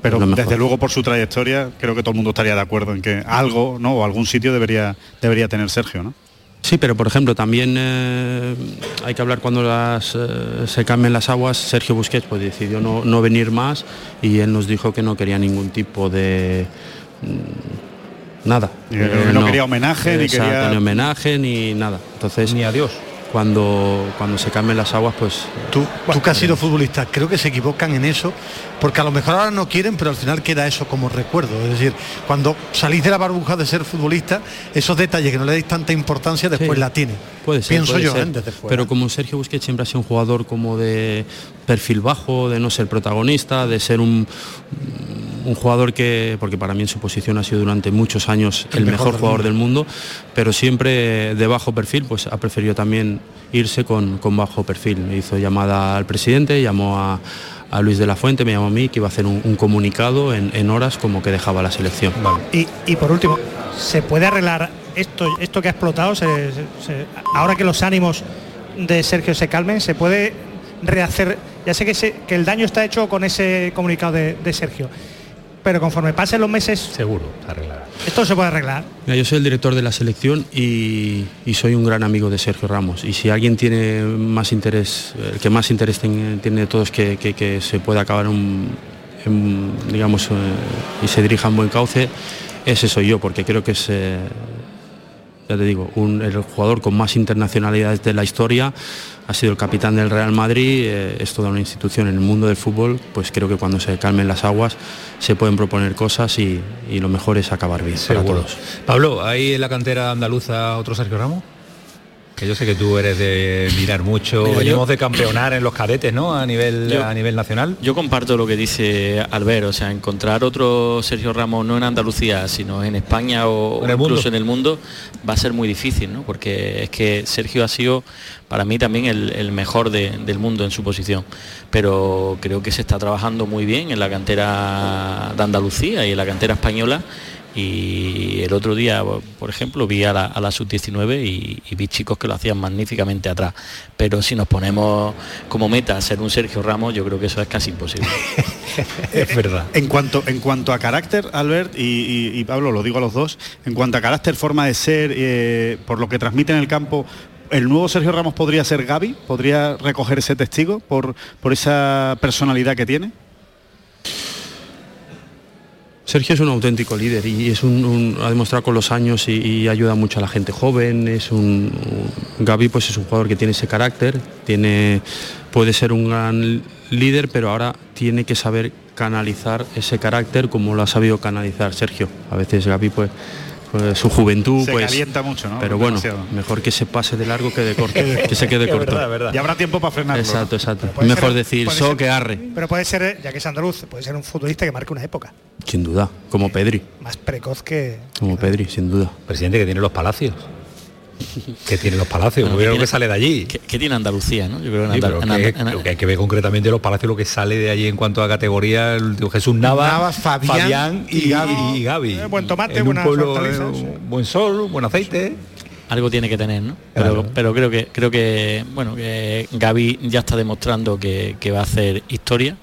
S4: Pero desde luego por su trayectoria creo que todo el mundo estaría de acuerdo en que algo, ¿no? O algún sitio debería debería tener Sergio, ¿no?
S6: Sí, pero por ejemplo también eh, hay que hablar cuando las, eh, se cambien las aguas. Sergio Busquets pues decidió no, no venir más y él nos dijo que no quería ningún tipo de nada.
S4: No quería homenaje, ni
S6: Exacto,
S4: quería-
S6: ni homenaje ni nada. Entonces
S1: ni adiós.
S6: Cuando cuando se cambien las aguas pues
S3: Tú, tú que has sido futbolista, creo que se equivocan en eso, porque a lo mejor ahora no quieren, pero al final queda eso como recuerdo. Es decir, cuando salís de la burbuja de ser futbolista, esos detalles que no le dais tanta importancia, después
S6: Sí.
S3: la tienen.
S6: Puede ser,
S3: Pienso
S6: puede
S3: yo,
S6: ser.
S3: ¿eh? desde fuera.
S6: Pero como Sergio Busquets siempre ha sido un jugador como de perfil bajo, de no ser protagonista, de ser un, un jugador que, porque para mí en su posición ha sido durante muchos años el, mejor, jugador del mundo, pero siempre de bajo perfil, pues ha preferido también irse con, con bajo perfil. Me hizo llamada al presidente, llamó a, a Luis de la Fuente, me llamó a mí, que iba a hacer un, un comunicado en, en horas como que dejaba la selección.
S2: Y, y por último, ¿se puede arreglar esto, esto que ha explotado? Se- se- se- ahora que los ánimos de Sergio se calmen, ¿se puede rehacer? Ya sé que, se- que el daño está hecho con ese comunicado de, de Sergio, pero conforme pasen los meses,
S1: seguro, se arreglará.
S2: esto se puede arreglar.
S6: Mira, yo soy el director de la selección y, y soy un gran amigo de Sergio Ramos. Y si alguien tiene más interés, el que más interés ten- tiene de todos que, que- que se pueda acabar un, en, digamos, eh, y se dirija en buen cauce, ese soy yo, porque creo que es, eh, ya te digo, un- el jugador con más internacionalidades de la historia. Ha sido el capitán del Real Madrid, eh, es toda una institución en el mundo del fútbol, pues creo que cuando se calmen las aguas se pueden proponer cosas y, y lo mejor es acabar bien para
S1: Seguro.
S6: todos.
S1: Pablo, ¿hay en la cantera andaluza otro Sergio Ramos? Que yo sé que tú eres de mirar mucho,
S5: Mira, yo-
S1: de campeonar en los cadetes, ¿no? A nivel
S5: Yo-
S1: a nivel nacional.
S5: Yo comparto lo que dice Albert, o sea, encontrar otro Sergio Ramos no en Andalucía, sino en España o,
S1: En
S5: o incluso
S1: mundo.
S5: en el mundo, va a ser muy difícil, ¿no? Porque es que Sergio ha sido para mí también el, el mejor de- del mundo en su posición. Pero creo que se está trabajando muy bien en la cantera de Andalucía y en la cantera española. Y el otro día, por ejemplo, vi a la, a la sub-19 y, y vi chicos que lo hacían magníficamente atrás. Pero si nos ponemos como meta ser un Sergio Ramos, yo creo que eso es casi imposible.
S1: es verdad.
S4: En cuanto, en cuanto a carácter, Albert y, y- y Pablo, lo digo a los dos, en cuanto a carácter, forma de ser, eh, por lo que transmite en el campo, ¿el nuevo Sergio Ramos podría ser Gaby? ¿Podría recoger ese testigo por, por esa personalidad que tiene?
S6: Sergio es un auténtico líder y es un, ha demostrado con los años y, y ayuda mucho a la gente joven. Es un, un- Gaby pues es un jugador que tiene ese carácter, tiene, puede ser un gran líder, pero ahora tiene que saber canalizar ese carácter como lo ha sabido canalizar Sergio. A veces Gaby pues, pues, su juventud
S4: Se
S6: pues
S4: calienta mucho, ¿no?
S6: pero bueno
S4: Demasiado.
S6: mejor que se pase de largo que de corto que se quede corto
S4: verdad, verdad. Y habrá tiempo para frenarlo.
S6: exacto exacto mejor
S2: ser-
S6: decir so
S2: ser-
S6: que arre
S2: Pero puede ser, ya que es andaluz, puede ser un futbolista que marque una época,
S6: sin duda como Pedri
S2: más precoz que...
S6: como Pedri sin duda
S1: Presidente que tiene los palacios. Que tiene los palacios,
S5: Bueno, que
S1: lo que
S5: tiene-
S1: sale de allí.
S5: ¿Qué, qué tiene Andalucía, no? Yo creo que en
S1: Sí,
S5: Andal-
S1: pero
S5: en
S1: que-
S5: en-
S1: lo que hay que ver concretamente los palacios, lo que sale de allí en cuanto a categoría, el tío Jesús Nava,
S3: Fabián
S1: y,
S3: y Gavi.
S1: y Gavi.
S2: Eh, buen tomate,
S1: En un
S2: buenas
S1: pueblo, eh,
S2: sí.
S1: buen sol, buen aceite.
S5: algo tiene que tener, ¿no? Pero,
S1: Claro.
S5: pero creo que creo que bueno que Gaby ya está demostrando que, que va a hacer historia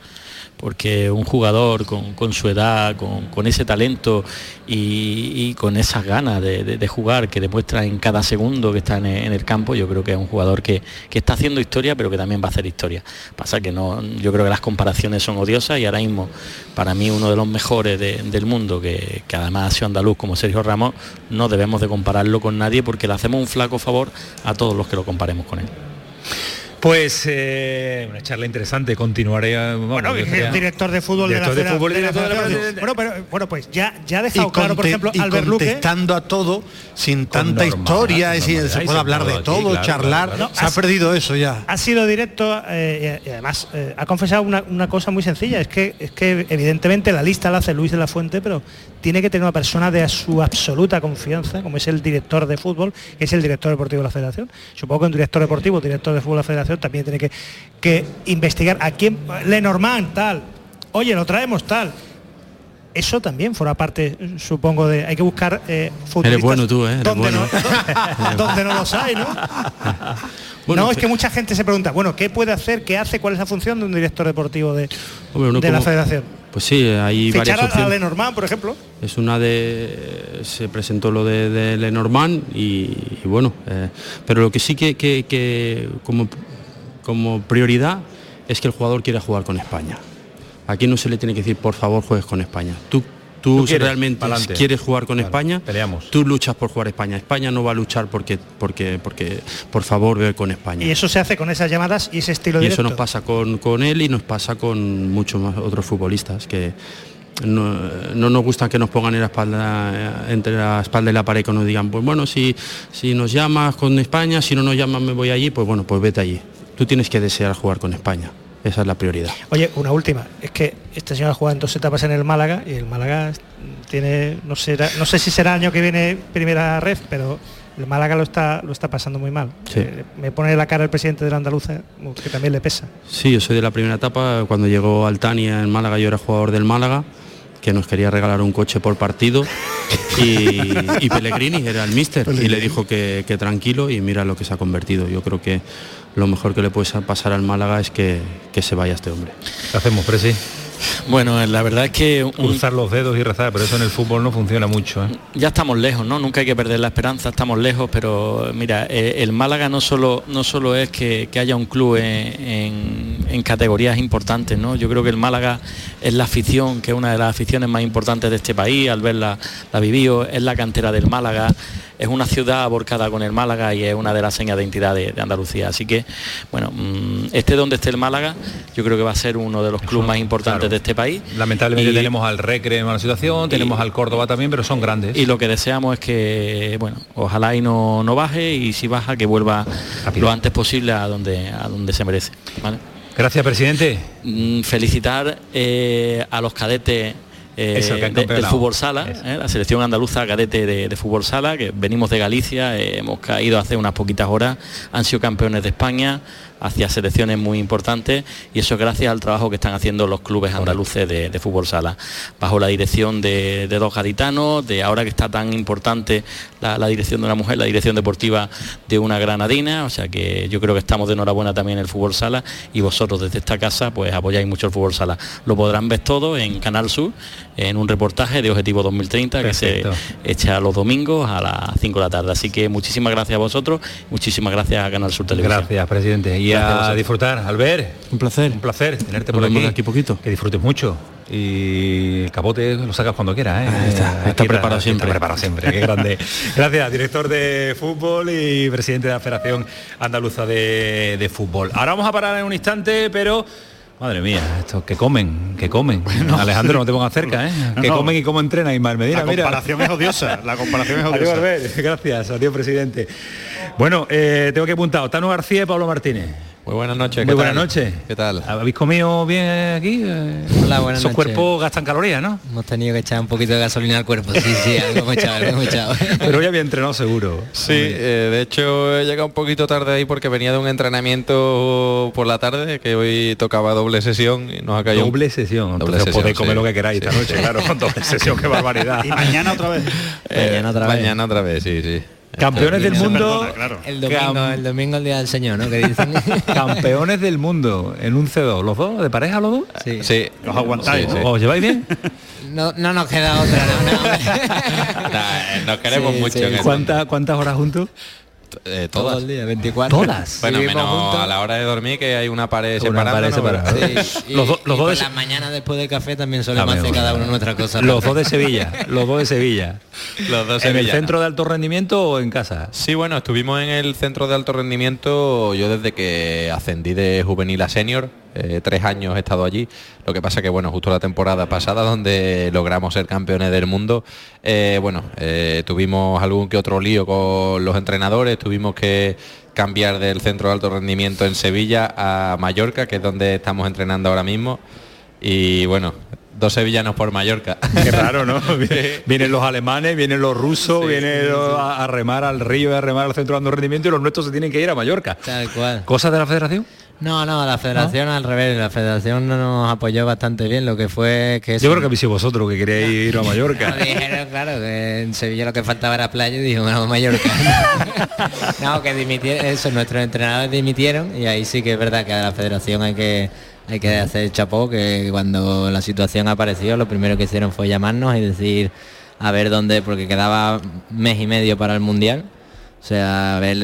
S5: porque un jugador con, con su edad, con, con ese talento y, con esas ganas de, de- jugar que demuestra en cada segundo que está en en el campo, yo creo que es un jugador que, que está haciendo historia, pero que también va a hacer historia. Pasa que no, yo creo que las comparaciones son odiosas y ahora mismo, para mí, uno de los mejores de- del mundo, que, que además ha sido andaluz como Sergio Ramos, no debemos de compararlo con nadie porque le hacemos un flaco favor a todos los que lo comparemos con él.
S1: Pues eh, una charla interesante, continuaré. eh, vamos,
S2: Bueno, el director de fútbol
S1: Director
S2: de
S1: de
S2: la
S1: y de la.
S2: Bueno, pero bueno, pues ya, ya ha dejado
S3: y,
S2: claro, por ejemplo,
S3: y
S2: Albert Luque.
S3: contestando a todo sin tanta historia,
S1: normalidad,
S3: se
S1: y
S3: puede hablar de
S1: aquí,
S3: todo,
S1: claro,
S3: charlar.
S1: claro,
S3: se ha
S2: has-
S3: perdido eso ya.
S2: ha sido directo eh, y, y además eh, ha confesado una, una cosa muy sencilla, es que, es que evidentemente la lista la hace Luis de la Fuente, pero tiene que tener una persona de su absoluta confianza, como es el director de fútbol, que es el director deportivo de la federación. Supongo que un director deportivo, director de fútbol de la federación, también tiene que, que investigar a quién, Lenormand, tal, oye, lo traemos tal. eso también forma parte, supongo, de... Hay que buscar eh,
S6: Eres bueno tú, ¿eh? Eres
S2: donde,
S6: bueno.
S2: no, donde no los hay, ¿no? no, es que mucha gente se pregunta, bueno, ¿qué puede hacer? ¿Qué hace? ¿Cuál es la función de un director deportivo de,
S6: Hombre,
S2: de la federación?
S6: Pues sí, hay
S2: Fichar
S6: varias
S2: a, a
S6: opciones.
S2: Lenormand, por ejemplo.
S6: Es una de... Se presentó lo de, de Lenormand y, y bueno, eh, pero lo que sí que, que- que como, como prioridad es que el jugador quiera jugar con España. Aquí no se le tiene que decir, por favor, juegues con España. Tú, tú,
S1: Tú
S6: si
S1: quieres,
S6: realmente
S1: pa'lante.
S6: quieres jugar con España,
S1: peleamos.
S6: tú luchas por jugar España. España no va a luchar porque, porque, porque por favor, ve con España.
S2: Y eso se hace con esas llamadas y ese estilo
S6: Y
S2: directo.
S6: eso nos pasa con, con él y nos pasa con muchos más otros futbolistas que no, no nos gusta que nos pongan en la espalda, entre la espalda y la pared que nos digan, pues bueno, si, si nos llamas con España, si no nos llamas me voy allí, pues bueno, pues vete allí. Tú tienes que desear jugar con España. Esa es la prioridad.
S2: Oye, una última. Es que este señor ha jugado en dos etapas en el Málaga y el Málaga tiene, no sé, no sé si será año que viene primera red, pero el Málaga lo está, lo está pasando muy mal.
S6: Sí.
S2: Eh, me pone la cara el presidente de la Andaluza, que también le pesa.
S6: Sí, yo soy de la primera etapa. Cuando llegó Altania en Málaga, yo era jugador del Málaga, que nos quería regalar un coche por partido. Y, y Pellegrini era el mister y le dijo que, que tranquilo y mira lo que se ha convertido. Yo creo que lo mejor que le puede pasar al Málaga es que, que se vaya este hombre.
S1: ¿Qué hacemos, Presi?
S5: Bueno, la verdad es que un-
S1: Cruzar los dedos y rezar, pero eso en el fútbol no funciona mucho. ¿eh?
S5: ya estamos lejos, ¿no? Nunca hay que perder la esperanza, estamos lejos, pero mira, eh, el Málaga no solo, no solo es que, que haya un club en, en- en categorías importantes, ¿no? Yo creo que el Málaga es la afición, que es una de las aficiones más importantes de este país, al verla la vivido, es la cantera del Málaga, es una ciudad aborcada con el Málaga y es una de las señas de identidad de, de Andalucía. Así que, bueno, mm, esté donde esté el Málaga, yo creo que va a ser uno de los clubes más importantes de este país.
S1: Lamentablemente
S5: Y-
S1: tenemos al Recre en mala situación, tenemos al Córdoba también, pero son grandes.
S5: Y lo que deseamos es que, bueno, ojalá y no, no baje y si baja que vuelva lo antes posible a donde, a donde se merece. ¿vale?
S1: Gracias, presidente.
S5: Mm, felicitar eh, a los cadetes eh,
S1: Eso, que han
S5: de- del fútbol sala, eh, la selección andaluza cadete de, de fútbol sala, que venimos de Galicia, eh, hemos caído hace unas poquitas horas, han sido campeones de España hacia selecciones muy importantes y eso es gracias al trabajo que están haciendo los clubes andaluces de, de fútbol sala, bajo la dirección de, de dos gaditanos, de ahora que está tan importante la, la dirección de una mujer, la dirección deportiva de una granadina, o sea que yo creo que estamos de enhorabuena también en el fútbol sala y vosotros desde esta casa pues apoyáis mucho el fútbol sala. Lo podrán ver todo en Canal Sur, en un reportaje de Objetivo 2030
S1: Perfecto.
S5: que se echa los domingos a las 5 de la tarde. Así que muchísimas gracias a vosotros, muchísimas gracias a Canal Sur Televisión.
S1: Gracias, presidente. Y
S5: Gracias a
S1: a disfrutar, Albert.
S6: Un placer.
S1: Un placer tenerte
S6: Nos
S1: por aquí.
S6: de aquí poquito.
S1: Que disfrutes mucho. Y el capote lo sacas cuando quieras. ¿eh?
S6: Ahí está, preparado siempre.
S1: Está preparado siempre, qué grande. Gracias, director de fútbol y presidente de la Federación Andaluza de, de Fútbol. Ahora vamos a parar en un instante, pero... Madre mía, estos que comen, que comen. Alejandro, no te pongas cerca, ¿eh?
S4: No,
S1: que
S4: no.
S1: comen y cómo entrena Ismael Medina.
S4: La
S1: mira.
S4: comparación es odiosa, la comparación es
S1: Adiós,
S4: odiosa.
S1: Albert. Gracias, adiós, presidente. Bueno, eh, tengo que apuntar, Tano García y Pablo Martínez.
S15: Muy buenas noches.
S1: Muy
S15: ¿qué
S1: buenas noches.
S15: ¿Qué tal?
S1: ¿Habéis comido bien aquí? Eh,
S16: Hola, buenas
S1: Esos
S16: noches.
S1: cuerpos gastan calorías, ¿no?
S16: Hemos tenido que echar un poquito de gasolina al cuerpo. Sí, sí, algo hemos echado, algo hemos echado.
S1: Pero hoy había entrenado seguro.
S15: Sí, eh, de hecho he llegado un poquito tarde ahí porque venía de un entrenamiento por la tarde que hoy tocaba doble sesión y nos ha caído
S1: Doble sesión.
S15: Doble
S1: Entonces podéis
S15: sí.
S1: comer lo que queráis esta
S15: Sí.
S1: noche, claro, con doble sesión, qué barbaridad.
S4: Y mañana otra vez.
S15: Eh,
S16: Mañana otra vez.
S15: Mañana otra vez, sí, sí.
S1: Campeones del mundo.
S4: perdona, claro.
S16: El domingo, el domingo el día del Señor, ¿no? Que dicen.
S1: Campeones del mundo en un C2. ¿Los dos? ¿De pareja los dos?
S16: Sí.
S15: Sí.
S4: Os aguantáis.
S15: Sí, sí.
S1: ¿Os lleváis bien?
S16: No, no nos queda otra, no,
S15: eh, nos queremos
S16: Sí,
S15: mucho el
S1: ¿Cuántas, ¿Cuántas horas juntos?
S15: Eh,
S16: Todo
S15: todas.
S16: el día, 24.
S1: ¿Todas?
S15: Bueno,
S16: Vivimos
S15: menos
S16: juntos.
S15: a la hora de dormir que hay una pared
S1: Una pared
S15: separada.
S16: Sí, y,
S1: Los do- los
S16: y
S1: dos de-
S16: las mañanas después del café también solemos hacer cada uno nuestra cosa.
S1: Los dos de Sevilla. Los dos de Sevilla.
S15: Los dos
S1: ¿En el centro de alto rendimiento o en casa?
S15: Sí, bueno, estuvimos en el centro de alto rendimiento yo desde que ascendí de juvenil a senior, eh, tres años he estado allí. Lo que pasa que, bueno, justo la temporada pasada donde logramos ser campeones del mundo, eh, bueno, eh, tuvimos algún que otro lío con los entrenadores, tuvimos que cambiar del centro de alto rendimiento en Sevilla a Mallorca, que es donde estamos entrenando ahora mismo. Y bueno, Dos sevillanos por Mallorca.
S1: Qué raro, ¿no? Vienen los alemanes, vienen los rusos, vienen los- a, a remar al río, y a remar al centro de alto rendimiento y los nuestros se tienen que ir a Mallorca.
S16: Tal cual.
S1: ¿Cosas de la federación?
S16: No, no, la federación al revés, la federación no nos apoyó bastante bien, lo que fue que...
S1: Yo creo que sido vosotros que queréis ir a Mallorca.
S16: No, dijeron, claro, que en Sevilla lo que faltaba era playa y dijo, bueno, Mallorca. no, que dimitieron, eso, nuestros entrenadores dimitieron y ahí sí que es verdad que a la federación hay que hay que hacer chapó, que cuando la situación apareció lo primero que hicieron fue llamarnos y decir a ver dónde, porque quedaba mes y medio para el Mundial. O sea, a ver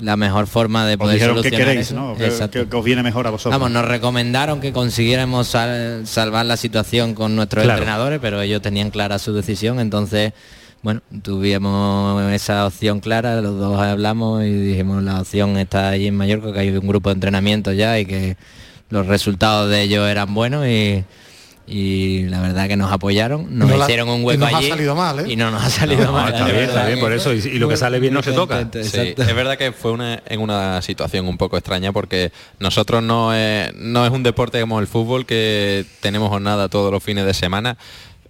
S16: la mejor forma de
S4: Os
S16: poder
S4: que
S16: solucionar
S4: queréis,
S16: eso.
S4: ¿no? Que, que- que os viene mejor a vosotros.
S16: Vamos, nos recomendaron que consiguiéramos sal- salvar la situación con nuestros
S4: Claro.
S16: entrenadores, pero ellos tenían clara su decisión, entonces, bueno, tuvimos esa opción clara, los dos hablamos y dijimos la opción está ahí en Mallorca, que hay un grupo de entrenamiento ya y que los resultados de ellos eran buenos y, y la verdad que nos apoyaron, nos
S3: No la-
S16: hicieron un
S3: y
S16: hueco
S3: nos ha salido mal, ¿eh?
S16: y no nos ha salido
S1: No,
S16: mal.
S1: está bien, está bien, por eso, y- y lo que sale bien no se toca.
S15: Sí, es verdad que fue una, en una situación un poco extraña porque nosotros no es, no es un deporte como el fútbol que tenemos jornada todos los fines de semana.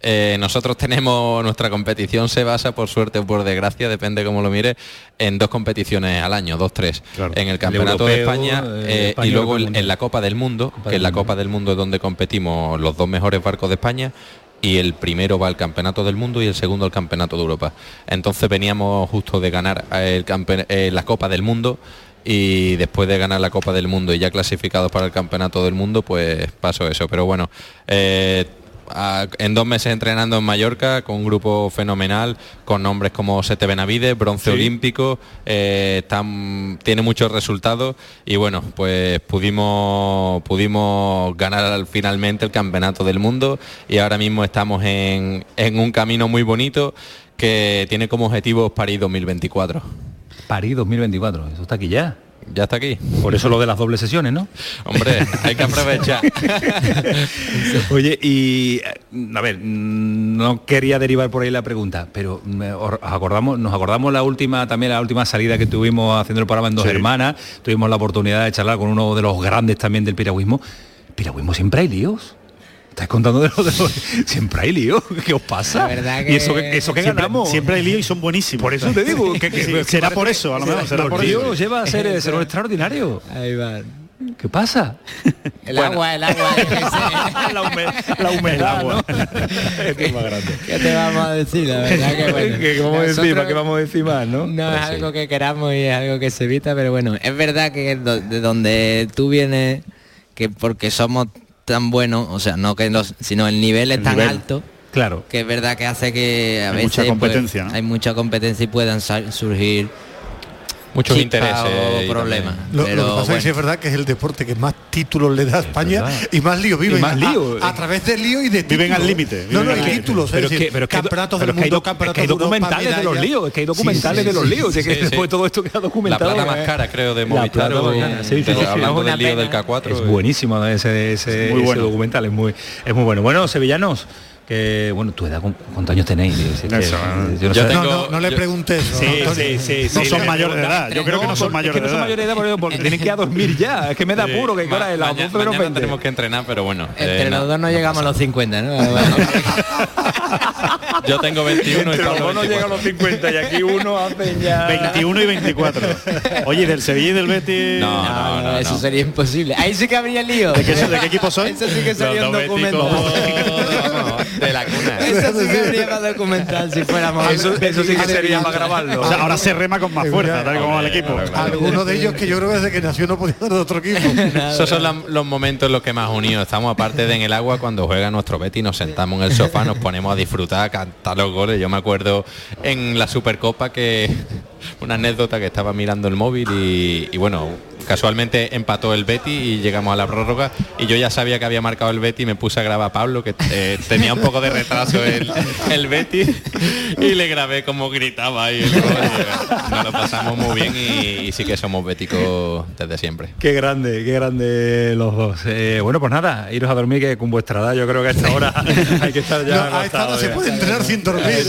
S15: Eh, nosotros tenemos, nuestra competición se basa, por suerte o por desgracia, depende cómo lo mire, en dos competiciones al año, dos, tres. En el Campeonato de
S1: europeo,
S15: España
S1: eh,
S15: eh, y luego en, en la Copa del Mundo, que en la. Copa del Mundo es donde competimos los dos mejores barcos de España y el primero va al Campeonato del Mundo y el segundo al Campeonato de Europa. Entonces veníamos justo de ganar el campe- eh, la Copa del Mundo y después de ganar la Copa del Mundo y ya clasificados para el Campeonato del Mundo, pues pasó eso. Pero bueno, eh, a- en dos meses entrenando en Mallorca con un grupo fenomenal, con nombres como Sete Benavides, bronce
S4: Sí.
S15: olímpico, eh, tan- tiene muchos resultados y bueno, pues pudimos, pudimos ganar al- finalmente el campeonato del mundo y ahora mismo estamos en, en un camino muy bonito que tiene como objetivo París 2024.
S1: París 2024, eso está aquí ya.
S15: Ya está aquí.
S1: Por eso lo de las dobles sesiones, ¿no?
S15: Hombre, hay que aprovechar.
S1: Oye, y a ver, no quería derivar por ahí la pregunta, pero mm, os acordamos, nos acordamos la última, también la última salida que tuvimos haciendo el programa en dos
S4: Sí.
S1: hermanas, tuvimos la oportunidad de charlar con uno de los grandes también del piragüismo. Piragüismo siempre hay líos. Estáis contando de lo de los... Siempre hay líos. ¿Qué os pasa?
S16: La verdad
S1: Y eso eso que
S4: Siempre,
S1: ganamos.
S4: siempre hay lío y son buenísimos.
S1: Por eso te digo que, que-
S4: Sí,
S1: que
S4: será por eso, a lo mejor será por eso.
S1: lleva a ser, ser un extraordinario.
S16: Ahí va.
S1: ¿Qué pasa?
S16: El agua, el agua.
S1: la, hume- la humedad, ¿no? Esto es más grande.
S16: ¿Qué te vamos a decir? La verdad que bueno.
S1: ¿Qué, vamos a decir?
S16: Nosotros-
S1: ¿Para qué vamos a decir más, no?
S16: No
S1: Pues
S16: es
S1: sí.
S16: algo que queramos y es algo que se evita, pero bueno, es verdad que de donde tú vienes, que porque somos tan buenos, o sea, no que los, sino el nivel es
S4: El
S16: tan
S4: nivel.
S16: alto,
S1: Claro.
S16: que es verdad que hace que a
S4: Hay
S16: veces
S4: mucha
S16: pues, hay mucha competencia y puedan surgir
S15: Muchos intereses
S16: o problemas.
S3: Lo, lo que pasa es que
S16: bueno.
S3: es verdad que es el deporte que más títulos le da a España
S1: verdad.
S3: y más lío viven.
S1: más
S3: a-
S1: lío.
S3: A, través del lío y de
S4: Viven
S3: títulos.
S4: al límite,
S3: No,
S4: viven
S3: no,
S4: al
S3: y
S4: límite.
S3: títulos.
S1: Pero
S3: es
S1: es
S3: decir,
S1: que, pero es que hay-
S3: campeonatos del
S1: es que hay
S3: mundo,
S1: do- es que
S3: campeonatos
S1: hay documentales de los líos, es que hay documentales
S3: sí,
S1: de los líos, es que
S15: sí,
S1: después
S15: sí.
S1: todo esto queda
S15: La
S1: documentado.
S15: plata más
S1: eh.
S15: cara, creo, de
S1: La
S15: Movistar.
S1: sí.
S15: hablando
S16: Es
S15: del lío del
S16: pena.
S15: K4.
S1: Es
S15: eh.
S1: buenísimo ese,
S4: bueno.
S1: documental, es muy, es muy bueno. Bueno, sevillanos, que bueno, tu edad, ¿cu- ¿cuántos años tenéis? Es que,
S4: Eso,
S1: yo no
S15: Yo tengo-
S3: No, no, no le preguntes eso.
S1: Sí,
S3: Antonio.
S1: sí, sí,
S4: No son mayores de edad. Yo creo que no son mayores
S1: es que no
S4: de
S1: son
S4: edad.
S1: mayores de edad porque, porque tienen que ir a dormir ya. Es que me da
S4: Sí.
S1: puro que ahora es las
S15: mañana-
S1: 12 menos
S15: mañana
S1: 20.
S15: tenemos que entrenar, pero bueno.
S16: Entre
S15: eh,
S16: los
S15: no-
S16: dos no,
S15: no
S16: llegamos a
S15: pasa
S16: los 50, ¿no?
S15: Yo tengo 21 y
S1: Entre los
S15: Pablo
S1: dos no llega a
S15: 24.
S1: los 50 y aquí uno hace ya...
S4: 21 y 24. Oye, ¿y del Sevilla y del Betis.
S15: No,
S16: No,
S15: no, no,
S16: eso
S15: no.
S16: sería imposible. Ahí sí que habría lío.
S4: ¿De qué, ¿De qué equipo soy?
S16: Eso sí que sería un documento.
S15: de la cuna.
S16: Eso sí que habría para documental si fuéramos.
S1: Eso, eso sí que sería para grabarlo.
S4: O sea, ahora se rema con más fuerza, tal como el equipo.
S3: Alguno de ellos que yo creo que desde que nació no podía ser de otro equipo.
S15: Esos son la- los momentos en los que más unidos estamos. Aparte de en el agua, cuando juega nuestro Betty, nos sentamos en el sofá, nos ponemos a disfrutar, a cantar los goles. Yo me acuerdo en la Supercopa que una anécdota que estaba mirando el móvil y, y bueno, casualmente empató el Betty y llegamos a la prórroga y yo ya sabía que había marcado el Betty y me puse a grabar a Pablo que eh, tenía un poco de retraso el, el Betty y le grabé como gritaba. Y, Nos lo pasamos muy bien y, y sí que somos béticos desde siempre.
S1: Qué grande, qué grande los dos. Eh, bueno, pues nada, iros a dormir que con vuestra edad yo creo que a esta hora hay que estar ya.
S3: No, a esta hora se puede entrenar sin dormir.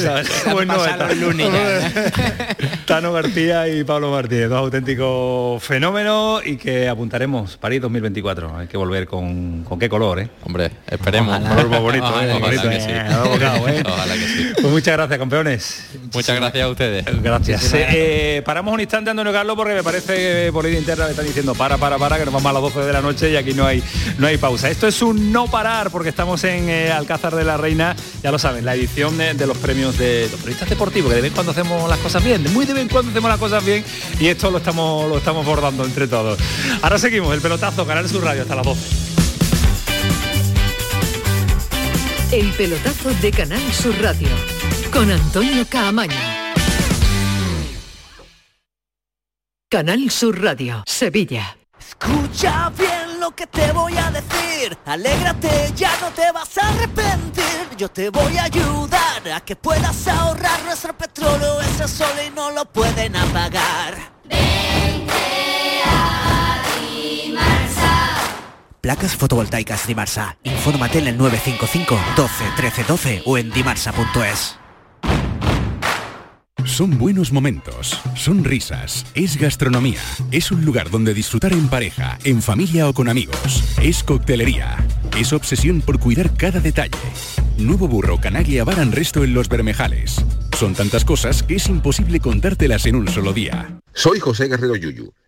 S1: bueno,
S16: ya,
S1: Tano García y Pablo Martínez, dos auténticos fenómenos y que apuntaremos París 2024. Hay que volver con, con qué color, ¿eh?
S15: Hombre, esperemos.
S1: Un color bonito,
S15: Ojalá,
S1: ¿eh?
S15: ojalá
S1: Bonito,
S15: que
S1: ¿eh?
S15: sí.
S1: Abogado, ¿eh?
S15: Ojalá que sí.
S1: Pues muchas gracias, campeones.
S15: Muchas gracias a ustedes.
S1: Gracias. Eh, paramos un instante, Antonio Carlos, porque me parece que por ahí interna me están diciendo para, para, para, que nos vamos a las 12 de la noche y aquí no hay, no hay pausa. Esto es un no parar, porque estamos en eh, Alcázar de la Reina, ya lo saben, la edición de, de los premios de los periodistas deportivos, que de vez en cuando hacemos las cosas bien, de muy de vez en cuando hacemos las cosas bien y esto lo estamos, lo estamos bordando entre todos. Ahora seguimos, el pelotazo, Canal Sur Radio, hasta las 12.
S7: El pelotazo de Canal Sur Radio con Antonio Caamaño. Canal Sur Radio, Sevilla.
S17: Escucha bien lo que te voy a decir. Alégrate, ya no te vas a arrepentir. Yo te voy a ayudar a que puedas ahorrar nuestro petróleo. Ese sol y no lo pueden apagar.
S18: Placas fotovoltaicas Dimarsa. Infórmate en el 955 12 13 12 o en dimarsa.es.
S19: Son buenos momentos, son risas, es gastronomía, es un lugar donde disfrutar en pareja, en familia o con amigos, es coctelería, es obsesión por cuidar cada detalle. Nuevo burro Canaglia Bar and Resto en Los Bermejales. Son tantas cosas que es imposible contártelas en un solo día.
S20: Soy José Guerrero Yuyu.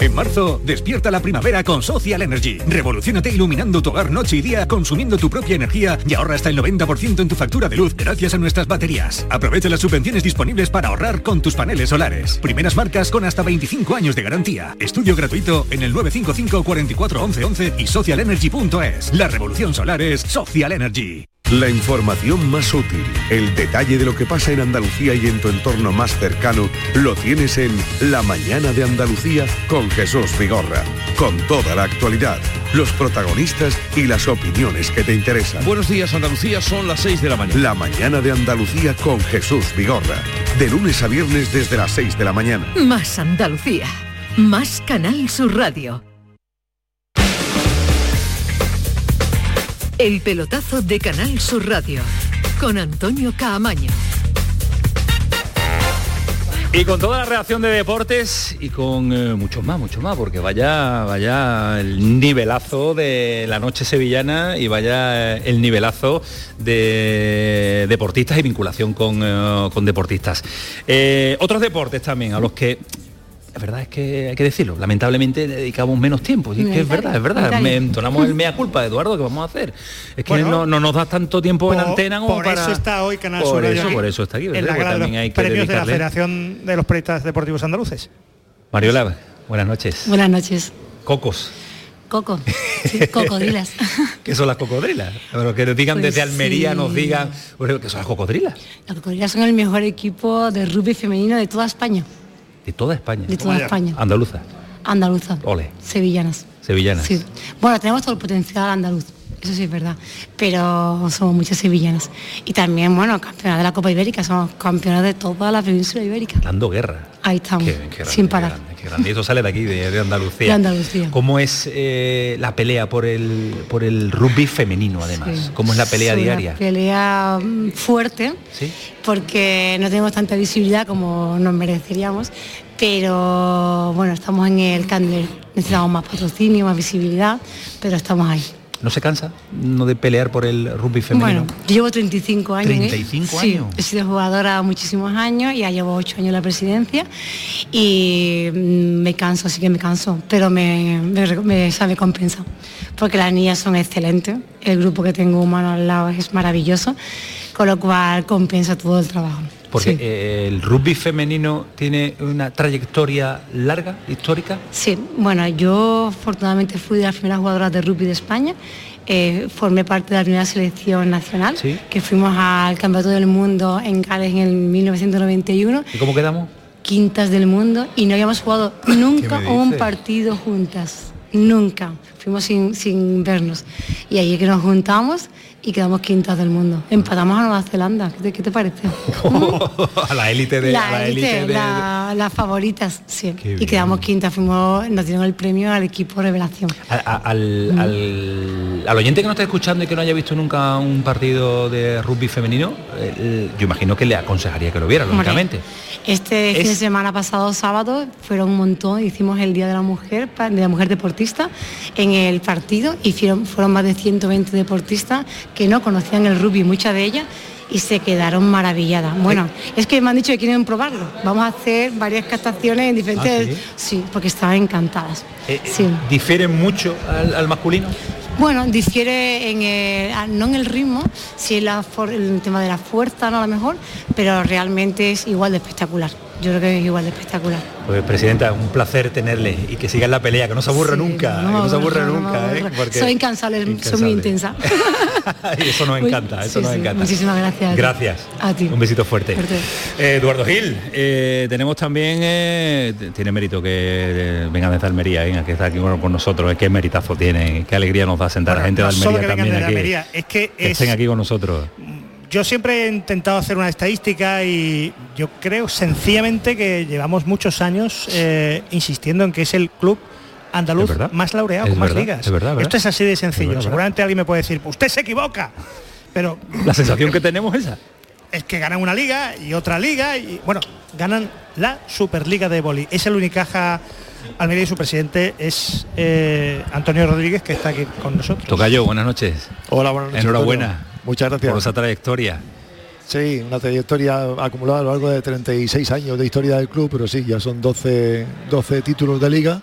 S21: En marzo, despierta la primavera con Social Energy. Revolucionate iluminando tu hogar noche y día, consumiendo tu propia energía y ahorra hasta el 90% en tu factura de luz gracias a nuestras baterías. Aprovecha las subvenciones disponibles para ahorrar con tus paneles solares. Primeras marcas con hasta 25 años de garantía. Estudio gratuito en el 955 44 11 11 y socialenergy.es. La revolución solar es Social Energy.
S13: La información más útil, el detalle de lo que pasa en Andalucía y en tu entorno más cercano, lo tienes en La Mañana de Andalucía con Jesús Vigorra. Con toda la actualidad, los protagonistas y las opiniones que te interesan.
S22: Buenos días Andalucía, son las 6 de la mañana.
S13: La Mañana de Andalucía con Jesús Vigorra. De lunes a viernes desde las 6 de la mañana.
S7: Más Andalucía. Más Canal Sur Radio. El pelotazo de Canal Sur Radio con Antonio Caamaño.
S1: Y con toda la reacción de deportes y con eh, muchos más, mucho más, porque vaya, vaya el nivelazo de la noche sevillana y vaya eh, el nivelazo de deportistas y vinculación con, eh, con deportistas. Eh, otros deportes también a los que la verdad es que hay que decirlo, lamentablemente le dedicamos menos tiempo. Y es que es verdad, es verdad. Me entonamos el mea culpa, Eduardo, ¿qué vamos a hacer? Es que
S2: Bueno,
S1: no, no nos da tanto tiempo en
S2: Por-
S1: antena como
S2: por
S1: para.
S2: eso está hoy Canal
S1: por
S2: Sur Radio
S1: eso,
S2: aquí,
S1: por eso está aquí,
S2: en
S1: ¿verdad?
S2: la
S1: Porque
S2: gala de
S1: también
S2: los
S1: hay que
S2: premios de la
S1: dedicarle-
S2: Federación de los Periodistas Deportivos Andaluces.
S1: Mariola, buenas noches.
S23: Buenas noches.
S1: Cocos.
S23: Coco. Sí, cocodrilas.
S1: ¿Qué son las cocodrilas? Pero que nos digan
S23: Pues
S1: desde Almería,
S23: sí.
S1: nos digan, bueno, ¿qué son las cocodrilas?
S23: Las cocodrilas son el mejor equipo de rugby femenino de toda España.
S1: De toda España.
S23: De toda España.
S1: Andaluza,
S23: Andaluza.
S1: ole,
S23: Sevillanas.
S1: sevillanas.
S23: Sí. Bueno, tenemos todo el potencial andaluz. Eso sí es verdad. Pero somos muchas sevillanas. Y también, bueno, campeonas de la Copa Ibérica. Somos campeonas de toda la península ibérica.
S1: Dando guerra.
S23: Ahí estamos.
S1: Qué- qué grande,
S23: sin parar.
S1: qué grande. Y eso sale de aquí, de, de Andalucía.
S23: De Andalucía.
S1: ¿Cómo es eh, la pelea por el, por el rugby femenino, además?
S23: Sí.
S1: ¿Cómo es la pelea
S23: una
S1: diaria?
S23: pelea mm, fuerte,
S1: ¿Sí?
S23: porque no tenemos tanta visibilidad como nos mereceríamos, pero bueno, estamos en el candel. Necesitamos más patrocinio, más visibilidad, pero estamos ahí.
S1: ¿No se cansa no de pelear por el rugby femenino?
S23: Bueno, yo llevo 35 años. ¿eh?
S1: 35
S23: Sí,
S1: años.
S23: he sido jugadora muchísimos años, ya llevo 8 años en la presidencia y mm, me canso, sí que me canso, pero me, me, me compensa, porque las niñas son excelentes, el grupo que tengo humano al lado es maravilloso, con lo cual compensa todo el trabajo.
S1: Porque
S23: Sí.
S1: el rugby femenino tiene una trayectoria larga, histórica.
S23: Sí, bueno, yo afortunadamente fui de las primeras jugadoras de rugby de España. eh, formé parte de la primera selección nacional, que fuimos al Campeonato del Mundo en Gales en el 1991,
S1: ¿Y cómo quedamos?
S23: quintas del mundo, y no habíamos jugado nunca
S1: ¿Qué me
S23: un partido juntas, nunca. Fuimos sin, sin vernos. Y ahí es que nos juntamos y quedamos quintas del mundo. Empatamos a Nueva Zelanda. ¿Qué te, qué te parece?
S1: a la élite de
S23: la
S1: la
S23: élite,
S1: élite de-
S23: la- las favoritas, sí.
S1: Qué
S23: Y
S1: bien.
S23: quedamos quintas, fuimos, nos dieron el premio al equipo revelación.
S1: A- a- al, al- al oyente que no esté escuchando y que no haya visto nunca un partido de rugby femenino, eh, yo imagino que le aconsejaría que lo viera, lógicamente.
S23: Este fin de semana pasado sábado fueron un montón, hicimos el Día de la Mujer, de la Mujer Deportista en el partido y fueron, fueron más de 120 deportistas que no conocían el rugby, muchas de ellas, y se quedaron maravilladas. Bueno, es que me han dicho que quieren probarlo. Vamos a hacer varias captaciones en diferentes...
S1: ¿Ah,
S23: sí? porque estaban encantadas.
S1: Eh,
S23: Sí.
S1: ¿Difieren mucho al, al masculino?
S23: Bueno, difiere en el- no en el ritmo, sí en la for- el tema de la fuerza, no a lo mejor, pero realmente es igual de espectacular. Yo creo que es igual de espectacular.
S1: Pues presidenta, un placer tenerle y que siga en la pelea, que no se aburra nunca, que no se aburra
S23: no
S1: nunca, ¿eh?
S23: aburro.
S1: Porque-
S23: Soy incansable, soy muy
S1: Incansable.
S23: intensa.
S1: y eso nos encanta, eso
S23: sí,
S1: nos
S23: sí,
S1: encanta.
S23: Muchísimas gracias. a.
S1: Gracias.
S23: A ti.
S1: Un besito fuerte.
S23: Fuerte.
S1: Eh, Eduardo Gil, eh, tenemos también, eh, tiene mérito que eh, vengan desde Almería, venga, que está aquí con con nosotros, eh, qué meritazo tiene, qué alegría nos da sentar a gente
S2: no
S1: de
S2: solo
S1: Almería también
S2: de
S1: aquí.
S2: Almería, es que
S1: que
S2: es-
S1: estén aquí con nosotros.
S2: Yo siempre he intentado hacer una estadística y yo creo sencillamente que llevamos muchos años eh, insistiendo en que es el club andaluz más laureado,
S1: Es
S2: con más ligas.
S1: es verdad, verdad.
S2: Esto es así de sencillo.
S1: Verdad,
S2: Seguramente alguien me puede decir, usted se equivoca. Pero
S1: La sensación que tenemos es esa.
S2: es que ganan una liga y otra liga y bueno, ganan la Superliga de Boli. Es el Unicaja Almería y su presidente es eh, Antonio Rodríguez que está aquí con nosotros.
S1: Tocayo, buenas noches.
S24: Hola, buenas noches.
S1: Enhorabuena.
S24: Muchas gracias.
S1: Por esa trayectoria.
S24: Sí, una trayectoria acumulada a lo largo de 36 años de historia del club, pero sí, ya son 12, 12 títulos de liga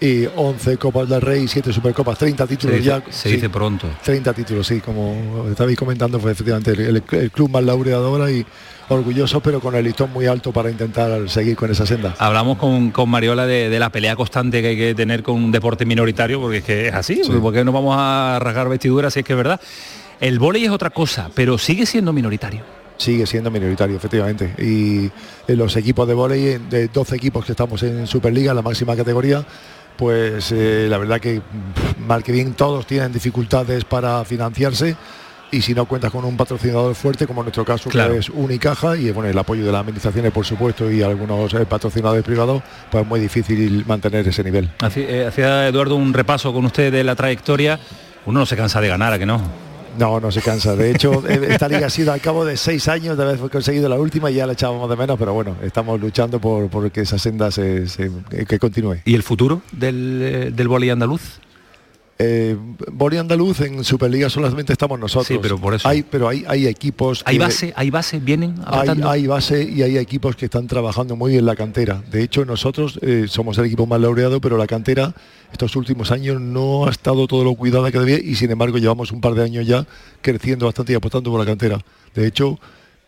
S24: y 11 Copas del Rey, 7 Supercopas, 30 títulos
S1: Se dice-
S24: ya.
S1: se
S24: sí,
S1: dice pronto.
S24: 30 títulos, sí, como estabais comentando, fue efectivamente el, club más laureado ahora y orgulloso, pero con el listón muy alto para intentar seguir con esa senda.
S1: Hablamos con, con Mariola de, de la pelea constante que hay que tener con un deporte minoritario, porque es que es así, porque no vamos a rasgar vestiduras si es que es verdad. El vóley es otra cosa, pero sigue siendo minoritario.
S24: Sigue siendo minoritario, efectivamente. Y en los equipos de vóley, de 12 equipos que estamos en Superliga, la máxima categoría, pues eh, la verdad que mal que bien todos tienen dificultades para financiarse y si no cuentas con un patrocinador fuerte, como en nuestro caso
S1: Claro.
S24: que es Unicaja y bueno, el apoyo de las administraciones por supuesto y algunos eh, patrocinadores privados, pues es muy difícil mantener ese nivel.
S1: Eh, Hacía Eduardo un repaso con usted de la trayectoria. Uno no se cansa de ganar, ¿a que no?
S24: No, no se cansa. De hecho, eh, esta liga ha sido al cabo de seis años de haber conseguido la última y ya la echábamos de menos, pero bueno, estamos luchando por, por que esa senda se, se- que continúe.
S1: ¿Y el futuro del, eh, del andaluz?
S24: Eh, Boli Andaluz en Superliga solamente estamos nosotros.
S1: Sí, pero por eso.
S24: Hay, pero hay, hay equipos.
S1: ¿Hay base? ¿Hay base? ¿Vienen
S24: Hay, hay base y hay equipos que están trabajando muy bien la cantera. De hecho, nosotros eh, somos el equipo más laureado, pero la cantera estos últimos años no ha estado todo lo cuidada que debía y sin embargo llevamos un par de años ya creciendo bastante y apostando por la cantera. De hecho,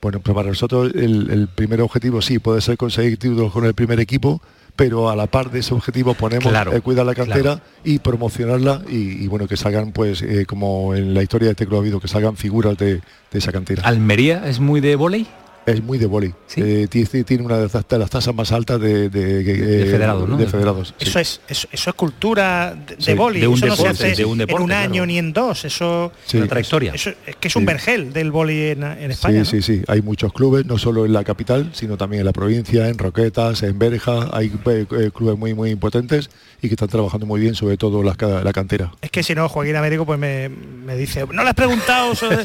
S24: bueno, pues para nosotros el, el primer objetivo sí puede ser conseguir títulos con el primer equipo, pero a la par de ese objetivo ponemos
S1: Claro,
S24: eh, cuidar la cantera
S1: claro.
S24: y promocionarla y, y, bueno que salgan pues eh, como en la historia de este club ha habido que salgan figuras de, de esa cantera.
S1: ¿Almería es muy de vóley?
S24: Es muy de vóley. Eh, tiene, una de las, de las tasas más altas de, de,
S1: De
S24: eh,
S1: federados, ¿no?
S24: de federados, sí.
S2: Eso es, eso, eso es cultura de,
S24: Sí,
S2: boli,
S24: de un
S2: eso no se hace
S24: de un deporte,
S2: en un año
S24: claro.
S2: ni en dos, eso
S24: Sí. Una trayectoria.
S2: Eso, es que es un
S24: Sí.
S2: vergel del boli en, en España.
S24: Sí, sí, sí. Hay muchos clubes, no solo en la capital, sino también en la provincia, en Roquetas, en Berja. Hay eh, clubes muy, muy potentes y que están trabajando muy bien, sobre todo la, la cantera.
S2: Es que si no, Joaquín Américo pues me, me dice, no le has preguntado sobre-".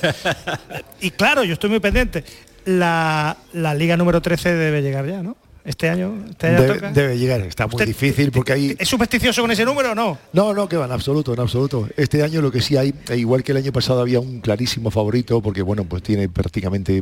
S2: y claro, yo estoy muy pendiente. La, la liga número 13 debe llegar ya, ¿no? Este año, este año
S24: Debe,
S2: toca.
S24: debe llegar, está muy
S2: ¿Usted-
S24: difícil porque hay...
S2: ¿Es supersticioso con ese número o no?
S24: No, no, que va, en absoluto, en absoluto. Este año lo que sí hay, e igual que el año pasado había un clarísimo favorito, porque bueno, pues tiene prácticamente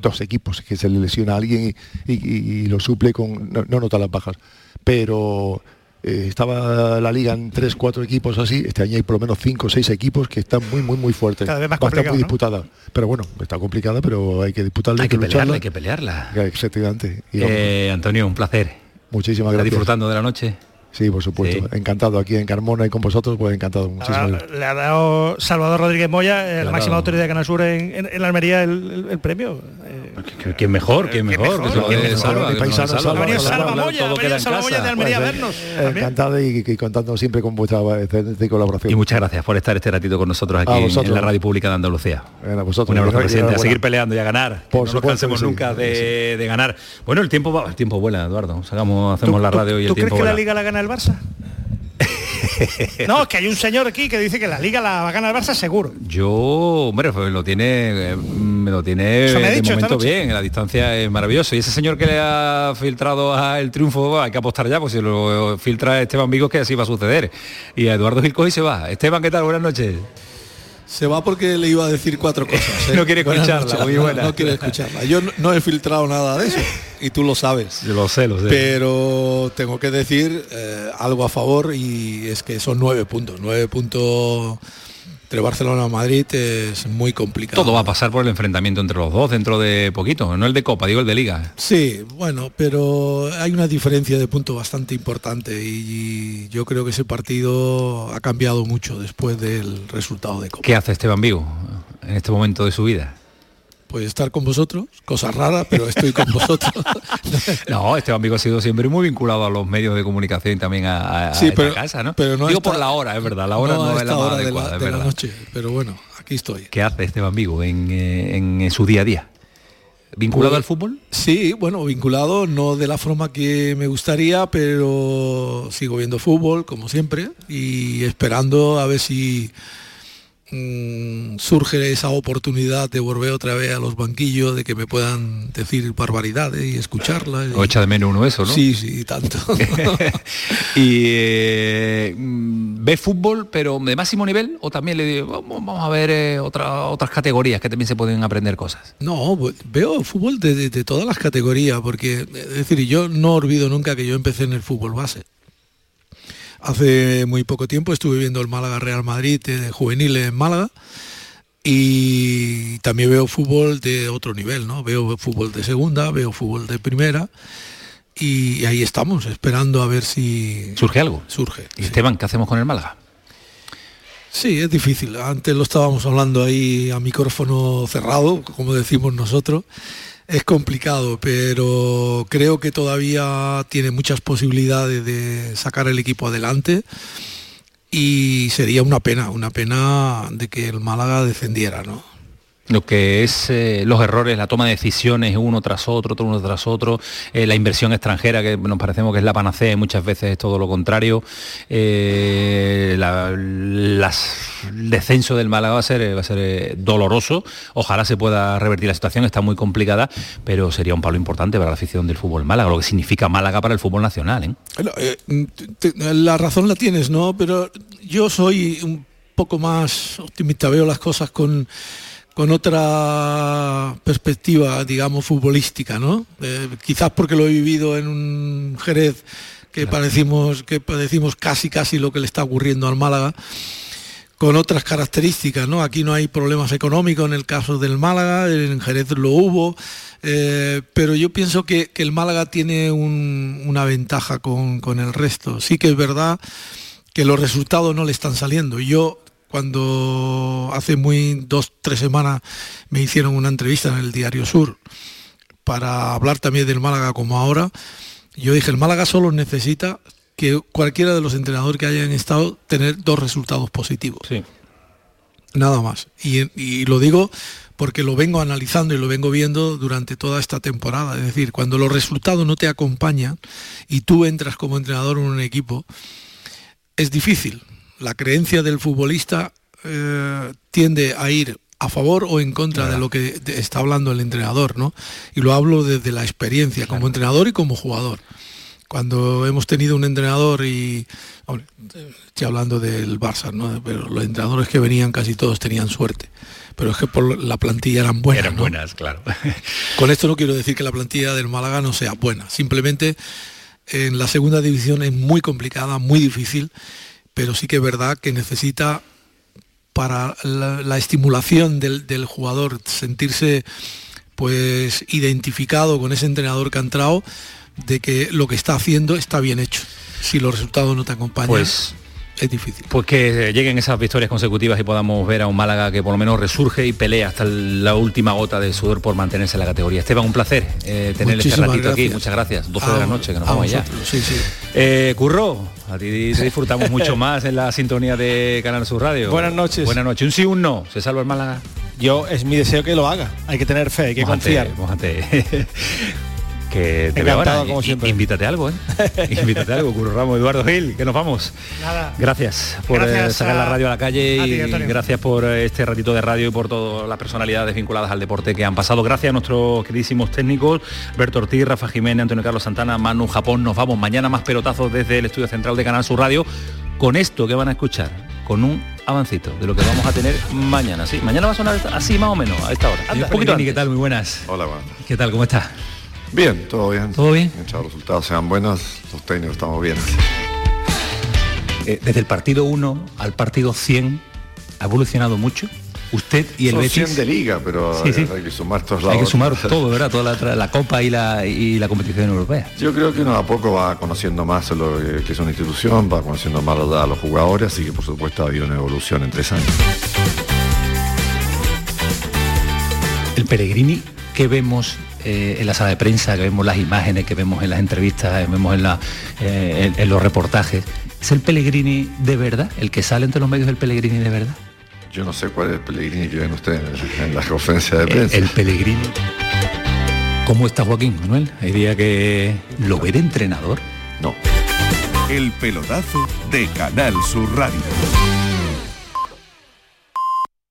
S24: dos equipos que se le lesiona a alguien y, y- y lo suple con. No, no nota las bajas. Pero eh, estaba la liga en tres, cuatro equipos así, este año hay por lo menos cinco o seis equipos que están muy, muy, muy fuertes.
S2: Cada vez más
S24: Va a estar muy
S2: ¿no?
S24: disputada. Pero bueno, está complicada, pero hay que disputarla, hay,
S1: Hay que pelearla,
S24: lucharla.
S1: hay que pelearla.
S24: Exactamente.
S1: Eh, Antonio, un placer.
S24: muchísimas
S1: ¿Está
S24: gracias.
S1: disfrutando de la noche?
S24: Sí, por supuesto. Encantado aquí en Carmona y con vosotros, pues encantado. Muchísimas gracias.
S2: le ha dado Salvador Rodríguez Moya, eh,
S1: Le
S2: la
S1: ha
S2: máxima autoridad de Canal Sur en, en- Almería, el, el- el premio. Eh,
S1: ¿Quién mejor? ¿Quién mejor? Salva,
S2: Moya,
S1: todo
S2: ha venido
S1: queda en
S2: Salva. Moya de Almería a
S24: Pues,
S2: vernos.
S24: eh, encantado y, y contando siempre con vuestra excelente colaboración.
S1: Y muchas gracias por estar este ratito con nosotros aquí en-
S24: vosotros.
S1: en la radio pública de Andalucía.
S24: Bueno, a vosotros.
S1: Un abrazo, presidente. A seguir peleando y a ganar.
S24: Por
S1: no nos cansemos
S24: sí.
S1: nunca de, de ganar. Bueno, el tiempo va, el tiempo vuela, Eduardo. Sacamos, hacemos la radio y el
S2: ¿Tú crees
S1: tiempo
S2: que la. Liga la el Barça? no, es que hay un señor aquí que dice que la Liga la va a ganar el Barça seguro.
S1: Yo, hombre, pues lo tiene, eh, me lo tiene
S2: Eso me ha
S1: de
S2: dicho
S1: momento bien, la distancia es maravilloso. Y ese señor que le ha filtrado a el triunfo, hay que apostar ya, pues si lo filtra Esteban Vigos que así va a suceder. Y a Eduardo Gil coge y se va. Esteban, ¿qué tal? Buenas noches.
S25: Se va porque le iba a decir cuatro cosas. ¿eh?
S1: No quiere escucharla,
S25: noches.
S1: muy
S25: No,
S1: buena.
S25: No, quiere escucharla. Yo no, no he filtrado nada de eso y tú lo sabes.
S1: Yo lo sé, lo sé.
S25: Pero tengo que decir eh, algo a favor y es que son nueve puntos. Nueve puntos entre Barcelona y Madrid es muy complicado.
S1: Todo va a pasar por el enfrentamiento entre los dos dentro de poquito, no el de Copa, digo el de Liga.
S25: Sí, bueno, pero hay una diferencia de punto bastante importante y yo creo que ese partido ha cambiado mucho después del resultado de Copa.
S1: ¿Qué hace Esteban Vigo en este momento de su vida?
S25: Pues estar con vosotros, cosa rara, pero estoy con vosotros.
S1: No, Esteban Vigo ha sido siempre muy vinculado a los medios de comunicación y también a, a
S25: Sí,
S1: esta
S25: pero-
S1: casa, ¿no?
S25: pero no
S1: Digo por la hora, es verdad, la hora no, es la más
S25: hora de la-
S1: adecuada, es
S25: de la noche, pero bueno, aquí estoy.
S1: ¿Qué hace Esteban Vigo en, eh, en, su día a día? ¿Vinculado
S25: Pues-
S1: al fútbol?
S25: Sí, bueno, vinculado, no de la forma que me gustaría, pero sigo viendo fútbol, como siempre, y esperando a ver si mm, surge esa oportunidad de volver otra vez a los banquillos, de que me puedan decir barbaridades y escucharlas.
S1: O echa de menos uno eso, ¿no?
S25: Sí, sí, tanto.
S1: y eh, mm, ve fútbol, pero de máximo nivel, o también le digo, vamos, vamos a ver eh, otra- otras categorías que también se pueden aprender cosas.
S25: No, bu- veo fútbol de, de- de todas las categorías, porque es decir, yo no olvido nunca que yo empecé en el fútbol base. Hace muy poco tiempo estuve viendo el Málaga Real Madrid de juveniles en Málaga y también veo fútbol de otro nivel, ¿no? Veo fútbol de segunda, veo fútbol de primera y ahí estamos, esperando a ver si
S1: ¿Surge algo?
S25: surge.
S1: Y Esteban, ¿qué hacemos con el Málaga?
S25: Sí, es difícil. Antes lo estábamos hablando ahí a micrófono cerrado, como decimos nosotros. Es complicado, pero creo que todavía tiene muchas posibilidades de sacar el equipo adelante y sería una pena, una pena de que el Málaga descendiera, ¿no?
S1: Lo que es eh, los errores, la toma de decisiones uno tras otro, otro uno tras otro, eh, la inversión extranjera, que nos parecemos que es la panacea y muchas veces es todo lo contrario. eh, el descenso del Málaga va a ser, va a ser doloroso. Ojalá se pueda revertir la situación, está muy complicada, pero sería un palo importante para la afición del fútbol Málaga, lo que significa Málaga para el fútbol nacional.
S25: la razón la tienes, ¿no? Pero yo soy un poco más optimista, veo las cosas con, con otra perspectiva, digamos, futbolística, ¿no? Eh, quizás porque lo he vivido en un Jerez que padecimos, que padecimos casi casi lo que le está ocurriendo al Málaga con otras características, ¿no? Aquí no hay problemas económicos en el caso del Málaga, en Jerez lo hubo, eh, pero yo pienso que, que el Málaga tiene un- una ventaja con, con el resto. Sí que es verdad que los resultados no le están saliendo. Yo cuando hace muy dos, tres semanas me hicieron una entrevista en el Diario Sur para hablar también del Málaga como ahora, yo dije, el Málaga solo necesita que cualquiera de los entrenadores que hayan estado tener dos resultados positivos. Nada más. Y, y lo digo porque lo vengo analizando y lo vengo viendo durante toda esta temporada. Es decir, cuando los resultados no te acompañan y tú entras como entrenador en un equipo, es difícil. La creencia del futbolista eh, tiende a ir a favor o en contra de lo que está hablando el entrenador, ¿no? Y lo hablo desde la experiencia, como entrenador y como jugador. Cuando hemos tenido un entrenador y hombre, estoy hablando del Barça, ¿no? Pero los entrenadores que venían casi todos tenían suerte. Pero es que por la plantilla eran buenas.
S1: Eran
S25: ¿no?
S1: buenas, claro.
S25: Con esto no quiero decir que la plantilla del Málaga no sea buena, simplemente en la segunda división es muy complicada, muy difícil, pero sí que es verdad que necesita para la, la estimulación del, del jugador, sentirse pues identificado con ese entrenador que ha entrado, de que lo que está haciendo está bien hecho. Si los resultados no te acompañan,
S1: Pues
S25: es difícil.
S1: Pues que lleguen esas victorias consecutivas y podamos ver a un Málaga que por lo menos resurge y pelea hasta la última gota de sudor por mantenerse en la categoría. Esteban, un placer eh, tener este ratito aquí. Muchas gracias. 12
S25: A-
S1: de la noche, que nos vamos ya.
S25: vosotros, sí, sí.
S1: Eh, Curro, a ti te disfrutamos mucho más en la sintonía de Canal Sur Radio.
S26: Buenas noches.
S1: Buenas noches. Un sí, un no. ¿Se salva el Málaga?
S26: Yo es mi deseo que lo haga. Hay que tener fe, hay que confiar.
S1: que te veo ahora.
S26: como siempre.
S1: Invítate algo, ¿eh? Invítate algo, Curro Ramos, Eduardo Gil, que nos vamos.
S2: Nada.
S1: Gracias por
S2: Gracias
S1: eh, sacar
S2: a-
S1: la radio a la calle
S2: a ti,
S1: y
S2: Antonio.
S1: gracias por eh, este ratito de radio y por todas las personalidades vinculadas al deporte que han pasado. Gracias a nuestros queridísimos técnicos, Berto Ortiz, Rafa Jiménez, Antonio Carlos Santana, Manu Japón. Nos vamos mañana más pelotazos desde el estudio central de Canal Sur Radio con esto que van a escuchar, con un avancito de lo que vamos a tener mañana. Sí, mañana va a sonar así más o menos a esta hora.
S27: Anda.
S1: un poquito antes.
S27: ¿qué tal?
S1: Muy buenas.
S27: Hola, buenas.
S1: ¿Qué tal? ¿Cómo estás?
S27: Bien, todo bien.
S1: ¿Todo bien?
S27: Mientras los resultados sean buenos, los técnicos estamos bien.
S1: Eh, desde el partido 1 al partido 100 ha evolucionado mucho. Usted y el
S27: Son
S1: Betis
S27: 100 de liga, pero
S1: Sí, sí.
S27: hay que sumar todos
S1: Hay
S27: lados.
S1: que sumar todo, ¿verdad? Toda la, la Copa y la, y la competición europea.
S27: Yo creo que uno a poco va conociendo más lo que que es una institución, va conociendo más a los jugadores, así que por supuesto ha habido una evolución en tres años.
S1: El Pellegrini que vemos eh, en la sala de prensa, que vemos las imágenes, que vemos en las entrevistas, que vemos en, la- eh, en- en los reportajes, ¿es el Pellegrini de verdad? ¿El que sale entre los medios del Pellegrini de verdad?
S27: Yo no sé cuál es el Pellegrini que ven ustedes en, en las conferencias de
S1: El,
S27: prensa.
S1: el Pellegrini. ¿Cómo está Joaquín Manuel? Hay día que lo ve de entrenador.
S27: No.
S13: El pelotazo de Canal Sur Radio.